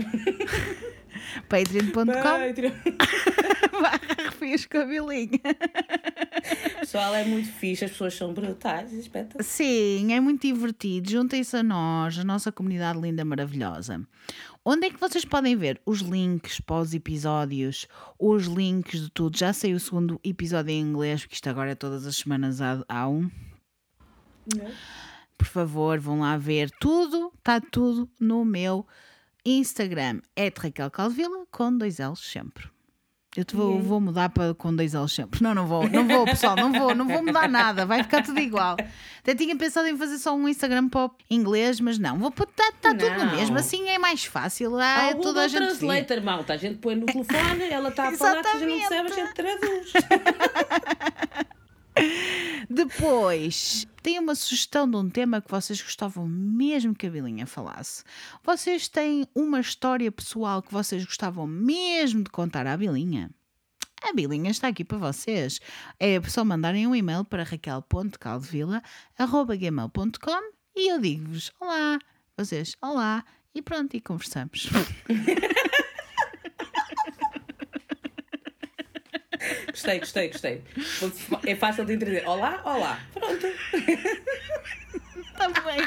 Speaker 1: patreon.com,
Speaker 2: Patreon.
Speaker 1: barra Refios Cabelinha.
Speaker 2: Pessoal, é muito fixe, as pessoas são brutais, espetacular.
Speaker 1: Sim, é muito divertido. Juntem-se a nós, a nossa comunidade linda, maravilhosa. Onde é que vocês podem ver os links para os episódios, os links de tudo? Já saiu o segundo episódio em inglês, porque isto agora é todas as semanas há, há um. Por favor, vão lá ver tudo, está tudo no meu Instagram. É Raquel Calvila, com dois L's sempre. Eu te vou, vou mudar para com dois sempre. Não, não vou, não vou, pessoal, não vou, não vou mudar nada, vai ficar tudo igual. Até tinha pensado em fazer só um Instagram o inglês, mas não, vou está tá tudo no mesmo, assim é mais fácil. Ah, é toda a gente.
Speaker 2: Translator, malta. A gente põe no telefone, ela está a falar, se a gente não percebe, a gente traduz.
Speaker 1: Depois, tem uma sugestão de um tema que vocês gostavam mesmo que a Bilinha falasse. Vocês têm uma história pessoal que vocês gostavam mesmo de contar à Bilinha? a Bilinha está aqui para vocês. É só mandarem um e-mail para raquel.caldevila.gmail.com e eu digo-vos olá, vocês olá, e pronto, e conversamos.
Speaker 2: Gostei, gostei, gostei. É fácil de entender. Olá, olá. Pronto.
Speaker 1: Está bem.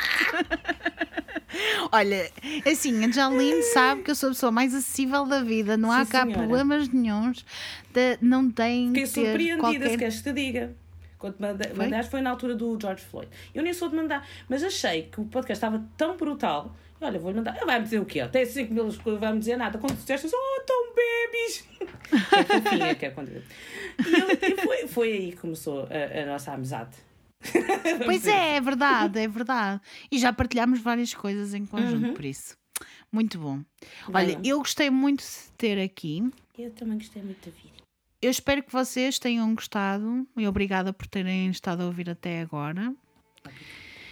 Speaker 1: Olha, assim, a Jaline sabe que eu sou a pessoa mais acessível da vida, não há
Speaker 2: Sim,
Speaker 1: cá
Speaker 2: senhora.
Speaker 1: problemas nenhums, de- não tem
Speaker 2: Fiquei surpreendida,
Speaker 1: qualquer...
Speaker 2: se queres que te diga. Quando manda,
Speaker 1: Foi?
Speaker 2: mandaste foi na altura do George Floyd. Eu nem sou de mandar, mas achei que o podcast estava tão brutal. Olha, vou-lhe mandar. Ele vai-me dizer o quê? Tem 5 mil coisas, vai-me dizer nada. Quando tu disseste, oh, tão babies! É fofinha, que quando... E, ele, e foi, foi aí que começou a, a nossa amizade.
Speaker 1: Pois é, é verdade, é verdade. E já partilhámos várias coisas em conjunto, por isso. Muito bom. Olha, eu gostei muito de ter aqui.
Speaker 2: Eu também gostei muito da vida.
Speaker 1: Eu espero que vocês tenham gostado e obrigada por terem estado a ouvir até agora.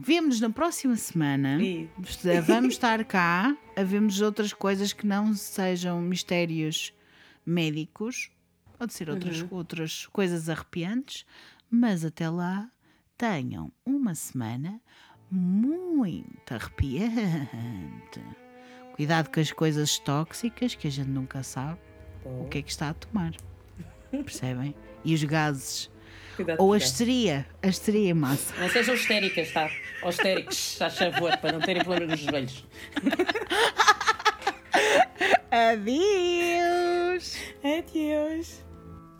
Speaker 1: Vemo-nos na próxima semana.
Speaker 2: E-
Speaker 1: Vamos estar cá a vermos outras coisas que não sejam mistérios médicos. Pode ser outras, outras coisas arrepiantes. Mas até lá, tenham uma semana muito arrepiante. Cuidado com as coisas tóxicas que a gente nunca sabe o que é que está a tomar. Percebem? E os gases.
Speaker 2: Cuidado
Speaker 1: Ou a histeria. A histeria em massa.
Speaker 2: Não sejam histéricas, tá? Ou histéricos, faz favor, para não terem problema nos joelhos.
Speaker 1: Adeus!
Speaker 2: Adeus.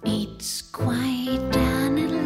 Speaker 3: It's quiet down at